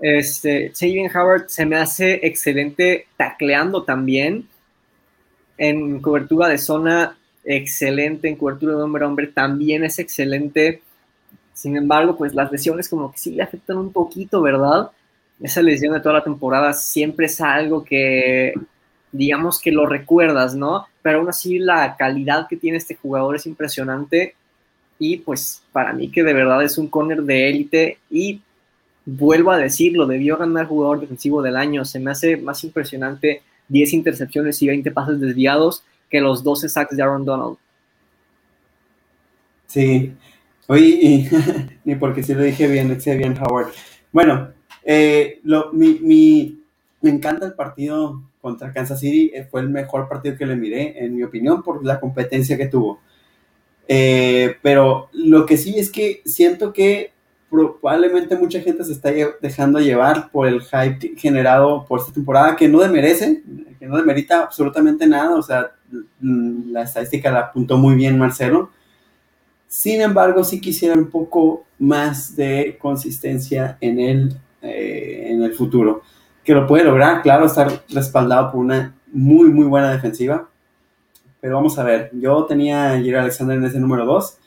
Este, Sabian Howard se me hace excelente tacleando también. En cobertura de zona, excelente. En cobertura de hombre a hombre, también es excelente. Sin embargo, pues las lesiones como que sí le afectan un poquito, ¿verdad? Esa lesión de toda la temporada siempre es algo que, digamos que lo recuerdas, ¿no? Pero aún así la calidad que tiene este jugador es impresionante y pues para mí que de verdad es un corner de élite y vuelvo a decirlo, debió ganar jugador defensivo del año. Se me hace más impresionante 10 intercepciones y 20 pases desviados que los 12 sacks de Aaron Donald. Sí, oye, ni porque si lo dije bien, decía bien Howard. Bueno, eh, lo, mi, me encanta el partido contra Kansas City, eh, fue el mejor partido que le miré, en mi opinión, por la competencia que tuvo. Eh, pero lo que sí es que siento que probablemente mucha gente se está dejando llevar por el hype generado por esta temporada que no demerece, que no demerita absolutamente nada, o sea, la estadística la apuntó muy bien Marcelo. Sin embargo, sí quisiera un poco más de consistencia en el, eh, en el futuro. Que lo puede lograr, claro, estar respaldado por una muy, muy buena defensiva. Pero vamos a ver, yo tenía a Jerry Alexander en ese número 2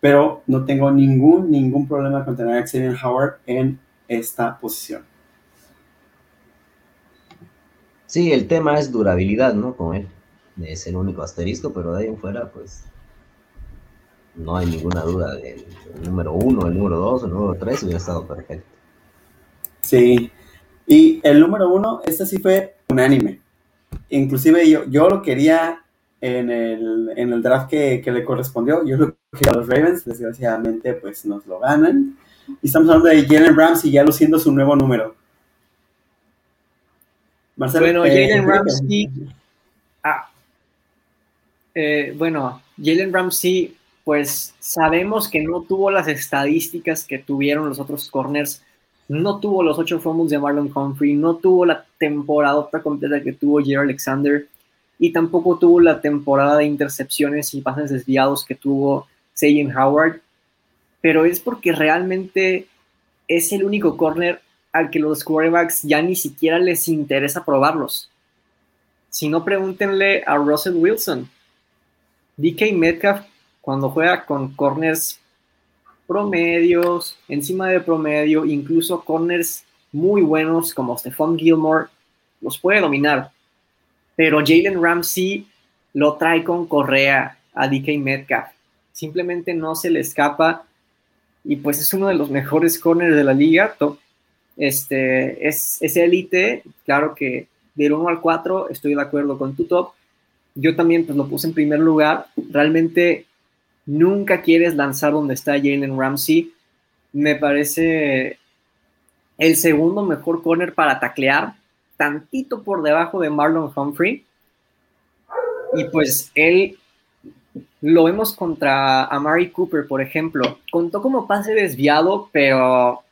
pero no tengo ningún, ningún problema con tener a Xavier Howard en esta posición. Sí, el tema es durabilidad, ¿no? Con él. Es el único asterisco, pero de ahí en fuera, pues no hay ninguna duda del número uno, el número dos, el número tres hubiera estado perfecto. Sí, y el número uno, este sí fue unánime. Inclusive yo, yo lo quería en el, en el draft que, que, le correspondió. Yo lo que a los Ravens, desgraciadamente, pues nos lo ganan. Y estamos hablando de Jalen Ramsey ya luciendo su nuevo número. Marcelo, bueno, eh, Jalen Ramsey. Ah, eh, bueno, Jalen Ramsey, pues sabemos que no tuvo las estadísticas que tuvieron los otros corners. No tuvo los ocho fumbles de Marlon Humphrey, no tuvo la temporada completa que tuvo Jerry Alexander y tampoco tuvo la temporada de intercepciones y pases desviados que tuvo Sayin Howard, pero es porque realmente es el único corner al que los quarterbacks ya ni siquiera les interesa probarlos. Si no, pregúntenle a Russell Wilson. DK Metcalf, cuando juega con corners promedios, encima de promedio, incluso corners muy buenos como Stephon Gilmore, los puede dominar pero Jalen Ramsey lo trae con correa a DK Metcalf. Simplemente no se le escapa y pues es uno de los mejores corners de la liga. Este, es, es élite, claro que del 1 al 4 estoy de acuerdo con tu top. Yo también pues lo puse en primer lugar. Realmente nunca quieres lanzar donde está Jalen Ramsey. Me parece el segundo mejor corner para taclear tantito por debajo de Marlon Humphrey. Y pues él lo vemos contra Amari Cooper, por ejemplo. Contó como pase desviado, pero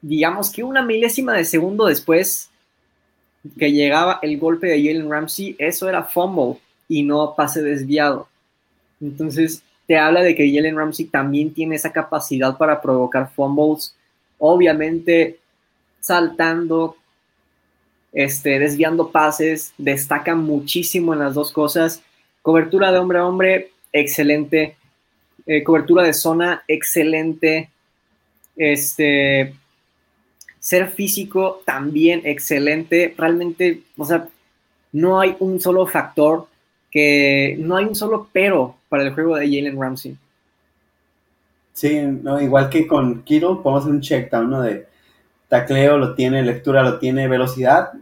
digamos que una milésima de segundo después que llegaba el golpe de Jalen Ramsey, eso era fumble y no pase desviado. Entonces, te habla de que Jalen Ramsey también tiene esa capacidad para provocar fumbles. Obviamente, saltando, este, desviando pases, destaca muchísimo en las dos cosas. Cobertura de hombre a hombre, excelente. Eh, cobertura de zona, excelente. Este, ser físico, también excelente. Realmente, o sea, no hay un solo factor que, no hay un solo pero para el juego de Jalen Ramsey. Sí, no, igual que con Kittle, podemos hacer un check down. De tacleo lo tiene, lectura lo tiene, velocidad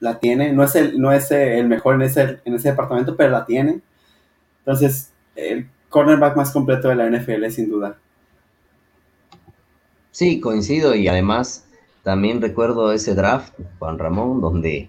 la tiene. No es el, no es el mejor en ese, en ese departamento, pero la tiene. Entonces, el cornerback más completo de la NFL, sin duda. Sí, coincido y además también recuerdo ese draft, Juan Ramón, donde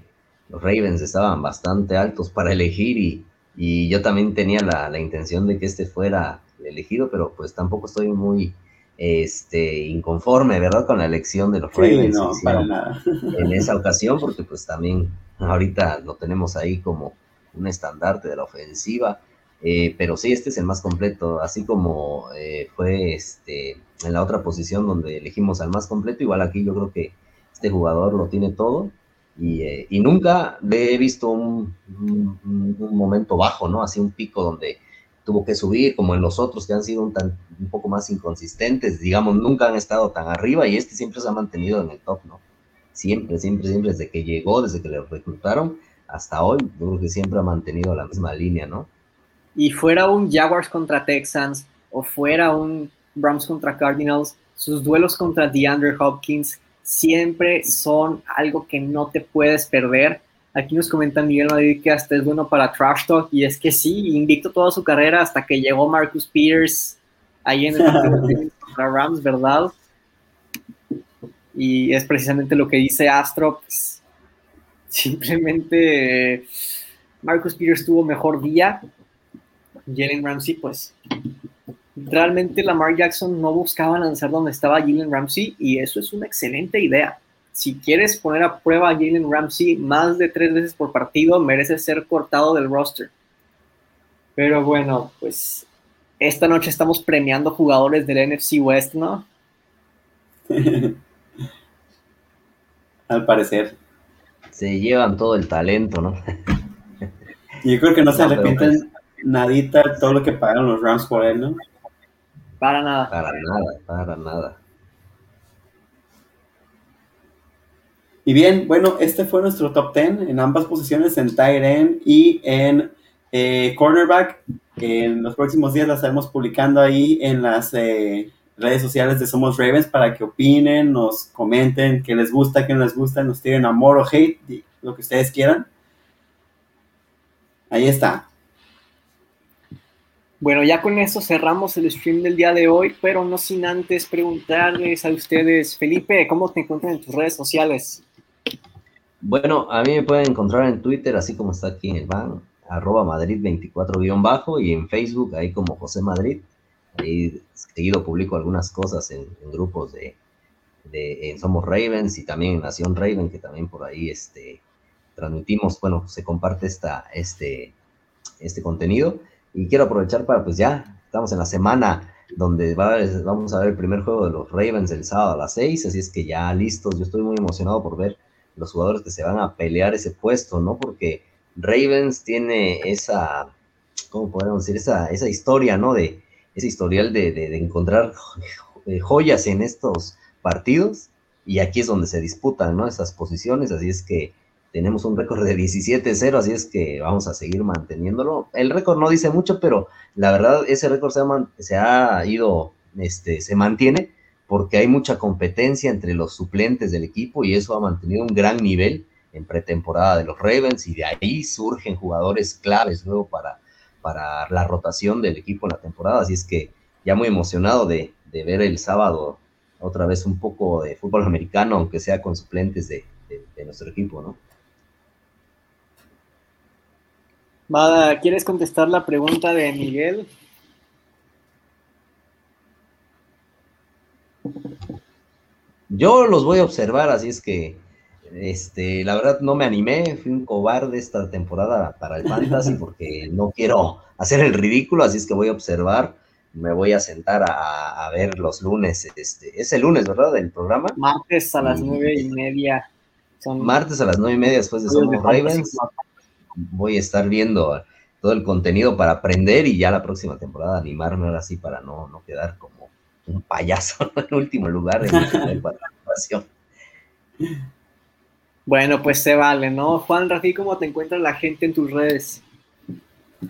los Ravens estaban bastante altos para elegir y, y yo también tenía la, la, intención de que este fuera elegido, pero pues tampoco estoy muy este, inconforme, ¿verdad? Con la elección de los Ravens en esa ocasión, porque pues también ahorita lo tenemos ahí como un estandarte de la ofensiva. Eh, pero sí, este es el más completo, así como eh, fue este, en la otra posición donde elegimos al más completo, igual aquí yo creo que este jugador lo tiene todo y, eh, y nunca le he visto un, un, momento bajo, ¿no? Así un pico donde tuvo que subir, como en los otros que han sido un, tan, un poco más inconsistentes, digamos, nunca han estado tan arriba y este siempre se ha mantenido en el top, ¿no? Siempre, siempre, siempre, desde que llegó, desde que le reclutaron hasta hoy, yo creo que siempre ha mantenido la misma línea, ¿no? Y fuera un Jaguars contra Texans o fuera un Browns contra Cardinals, sus duelos contra DeAndre Hopkins siempre son algo que no te puedes perder. Aquí nos comenta Miguel Madrid que hasta es bueno para trash talk y es que sí, invicto toda su carrera hasta que llegó Marcus Peters ahí en el contra Rams, ¿verdad? Y es precisamente lo que dice Astro. Pues, simplemente Marcus Peters tuvo mejor día. Jalen Ramsey, pues realmente Lamar Jackson no buscaba lanzar donde estaba Jalen Ramsey y eso es una excelente idea. Si quieres poner a prueba a Jalen Ramsey más de tres veces por partido, merece ser cortado del roster. Pero bueno, pues esta noche estamos premiando jugadores del NFC West, ¿no? Al parecer. Se llevan todo el talento, ¿no? Yo creo que no se arrepienten pues nadita todo lo que pagaron los Rams por él, ¿no? Para nada. Para nada, para nada. Y bien, bueno, este fue nuestro top 10 en ambas posiciones, en tight end y en eh, cornerback. En los próximos días las estaremos publicando ahí en las eh, redes sociales de Somos Ravens para que opinen, nos comenten qué les gusta, qué no les gusta, nos tiren amor o hate, lo que ustedes quieran. Ahí está. Bueno, ya con eso cerramos el stream del día de hoy, pero no sin antes preguntarles a ustedes, Felipe, ¿cómo te encuentran en tus redes sociales? Bueno, a mí me pueden encontrar en Twitter, así como está aquí en el ban, arroba Madrid24-bajo, y en Facebook, ahí como José Madrid. Ahí seguido publico algunas cosas en, grupos de, de Somos Ravens y también en Nación Raven, que también por ahí este, transmitimos, bueno, se comparte esta, este, este contenido. Y quiero aprovechar para, pues ya, estamos en la semana donde vamos a ver el primer juego de los Ravens el sábado a las 6, así es que ya listos, yo estoy muy emocionado por ver los jugadores que se van a pelear ese puesto, ¿no? Porque Ravens tiene esa, ¿cómo podemos decir? Esa, esa historia, ¿no? De ese historial de, de encontrar joyas en estos partidos y aquí es donde se disputan, ¿no? Esas posiciones, así es que tenemos un récord de 17-0, así es que vamos a seguir manteniéndolo. El récord no dice mucho, pero la verdad ese récord se ha, se ha ido, este, se mantiene porque hay mucha competencia entre los suplentes del equipo y eso ha mantenido un gran nivel en pretemporada de los Ravens y de ahí surgen jugadores claves luego para, para la rotación del equipo en la temporada. Así es que ya muy emocionado de, ver el sábado otra vez un poco de fútbol americano, aunque sea con suplentes de nuestro equipo, ¿no? Mada, ¿quieres contestar la pregunta de Miguel? Yo los voy a observar, así es que, este, la verdad no me animé, fui un cobarde esta temporada para el Fantasy porque no quiero hacer el ridículo, así es que voy a observar, me voy a sentar a, ver los lunes, este, es el lunes, ¿verdad? El programa. Martes a las nueve y media. Martes a las nueve y media después de Somos Ravens voy a estar viendo todo el contenido para aprender y ya la próxima temporada animarme ahora sí para no, no quedar como un payaso en último lugar en la participación. Bueno, pues se vale, ¿no? Juan Rafi, ¿cómo te encuentra la gente en tus redes?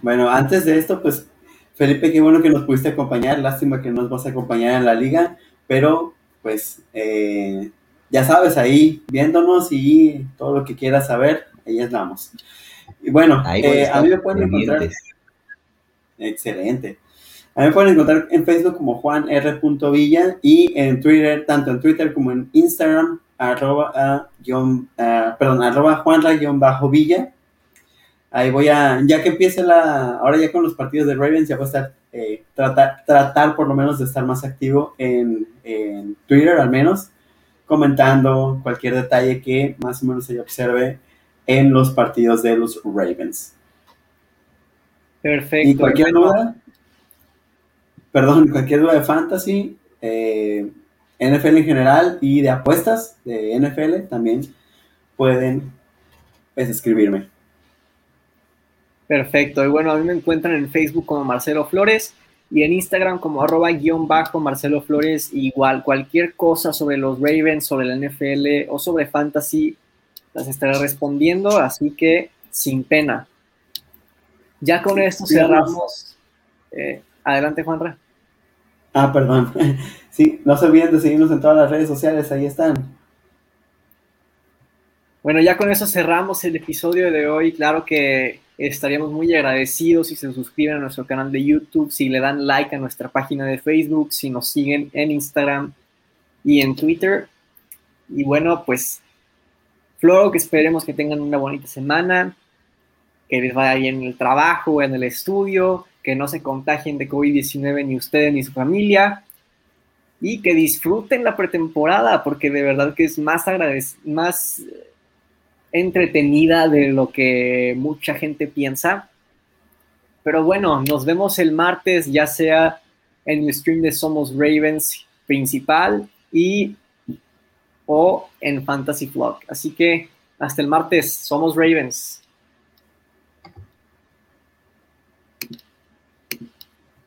Bueno, antes de esto, pues Felipe, qué bueno que nos pudiste acompañar. Lástima que no nos vas a acompañar en la liga, pero pues eh, ya sabes, ahí viéndonos y todo lo que quieras saber, ahí estamos. Y bueno, eh, a, mí me pueden encontrar. Excelente. A mí me pueden encontrar en Facebook como Juan R. Villa y en Twitter, tanto en Twitter como en Instagram, arroba, ah, perdón, arroba Juanra-Villa. Ahí voy a, ya que empiece la, ahora ya con los partidos de Ravens, ya voy a estar, eh, tratar, tratar por lo menos de estar más activo en, en Twitter al menos, comentando cualquier detalle que más o menos se observe en los partidos de los Ravens. Perfecto. Y cualquier duda, perdón, cualquier duda de fantasy, eh, NFL en general y de apuestas de NFL también pueden pues, escribirme. Perfecto. Y bueno, a mí me encuentran en Facebook como Marcelo Flores y en Instagram como arroba guion bajo Marcelo Flores. Igual, cualquier cosa sobre los Ravens, sobre la NFL o sobre fantasy, las estaré respondiendo, así que sin pena. Ya con esto cerramos. Eh, adelante, Juanra. Ah, perdón. Sí, no se olviden de seguirnos en todas las redes sociales, ahí están. Bueno, ya con eso cerramos el episodio de hoy. Claro que estaríamos muy agradecidos si se suscriben a nuestro canal de YouTube, si le dan like a nuestra página de Facebook, si nos siguen en Instagram y en Twitter. Y bueno, pues, Floro, que esperemos que tengan una bonita semana, que les vaya bien en el trabajo, en el estudio, que no se contagien de COVID-19 ni ustedes ni su familia y que disfruten la pretemporada porque de verdad que es más más entretenida de lo que mucha gente piensa. Pero bueno, nos vemos el martes, ya sea en el stream de Somos Ravens principal y o en Fantasy Vlog. Así que hasta el martes, Somos Ravens.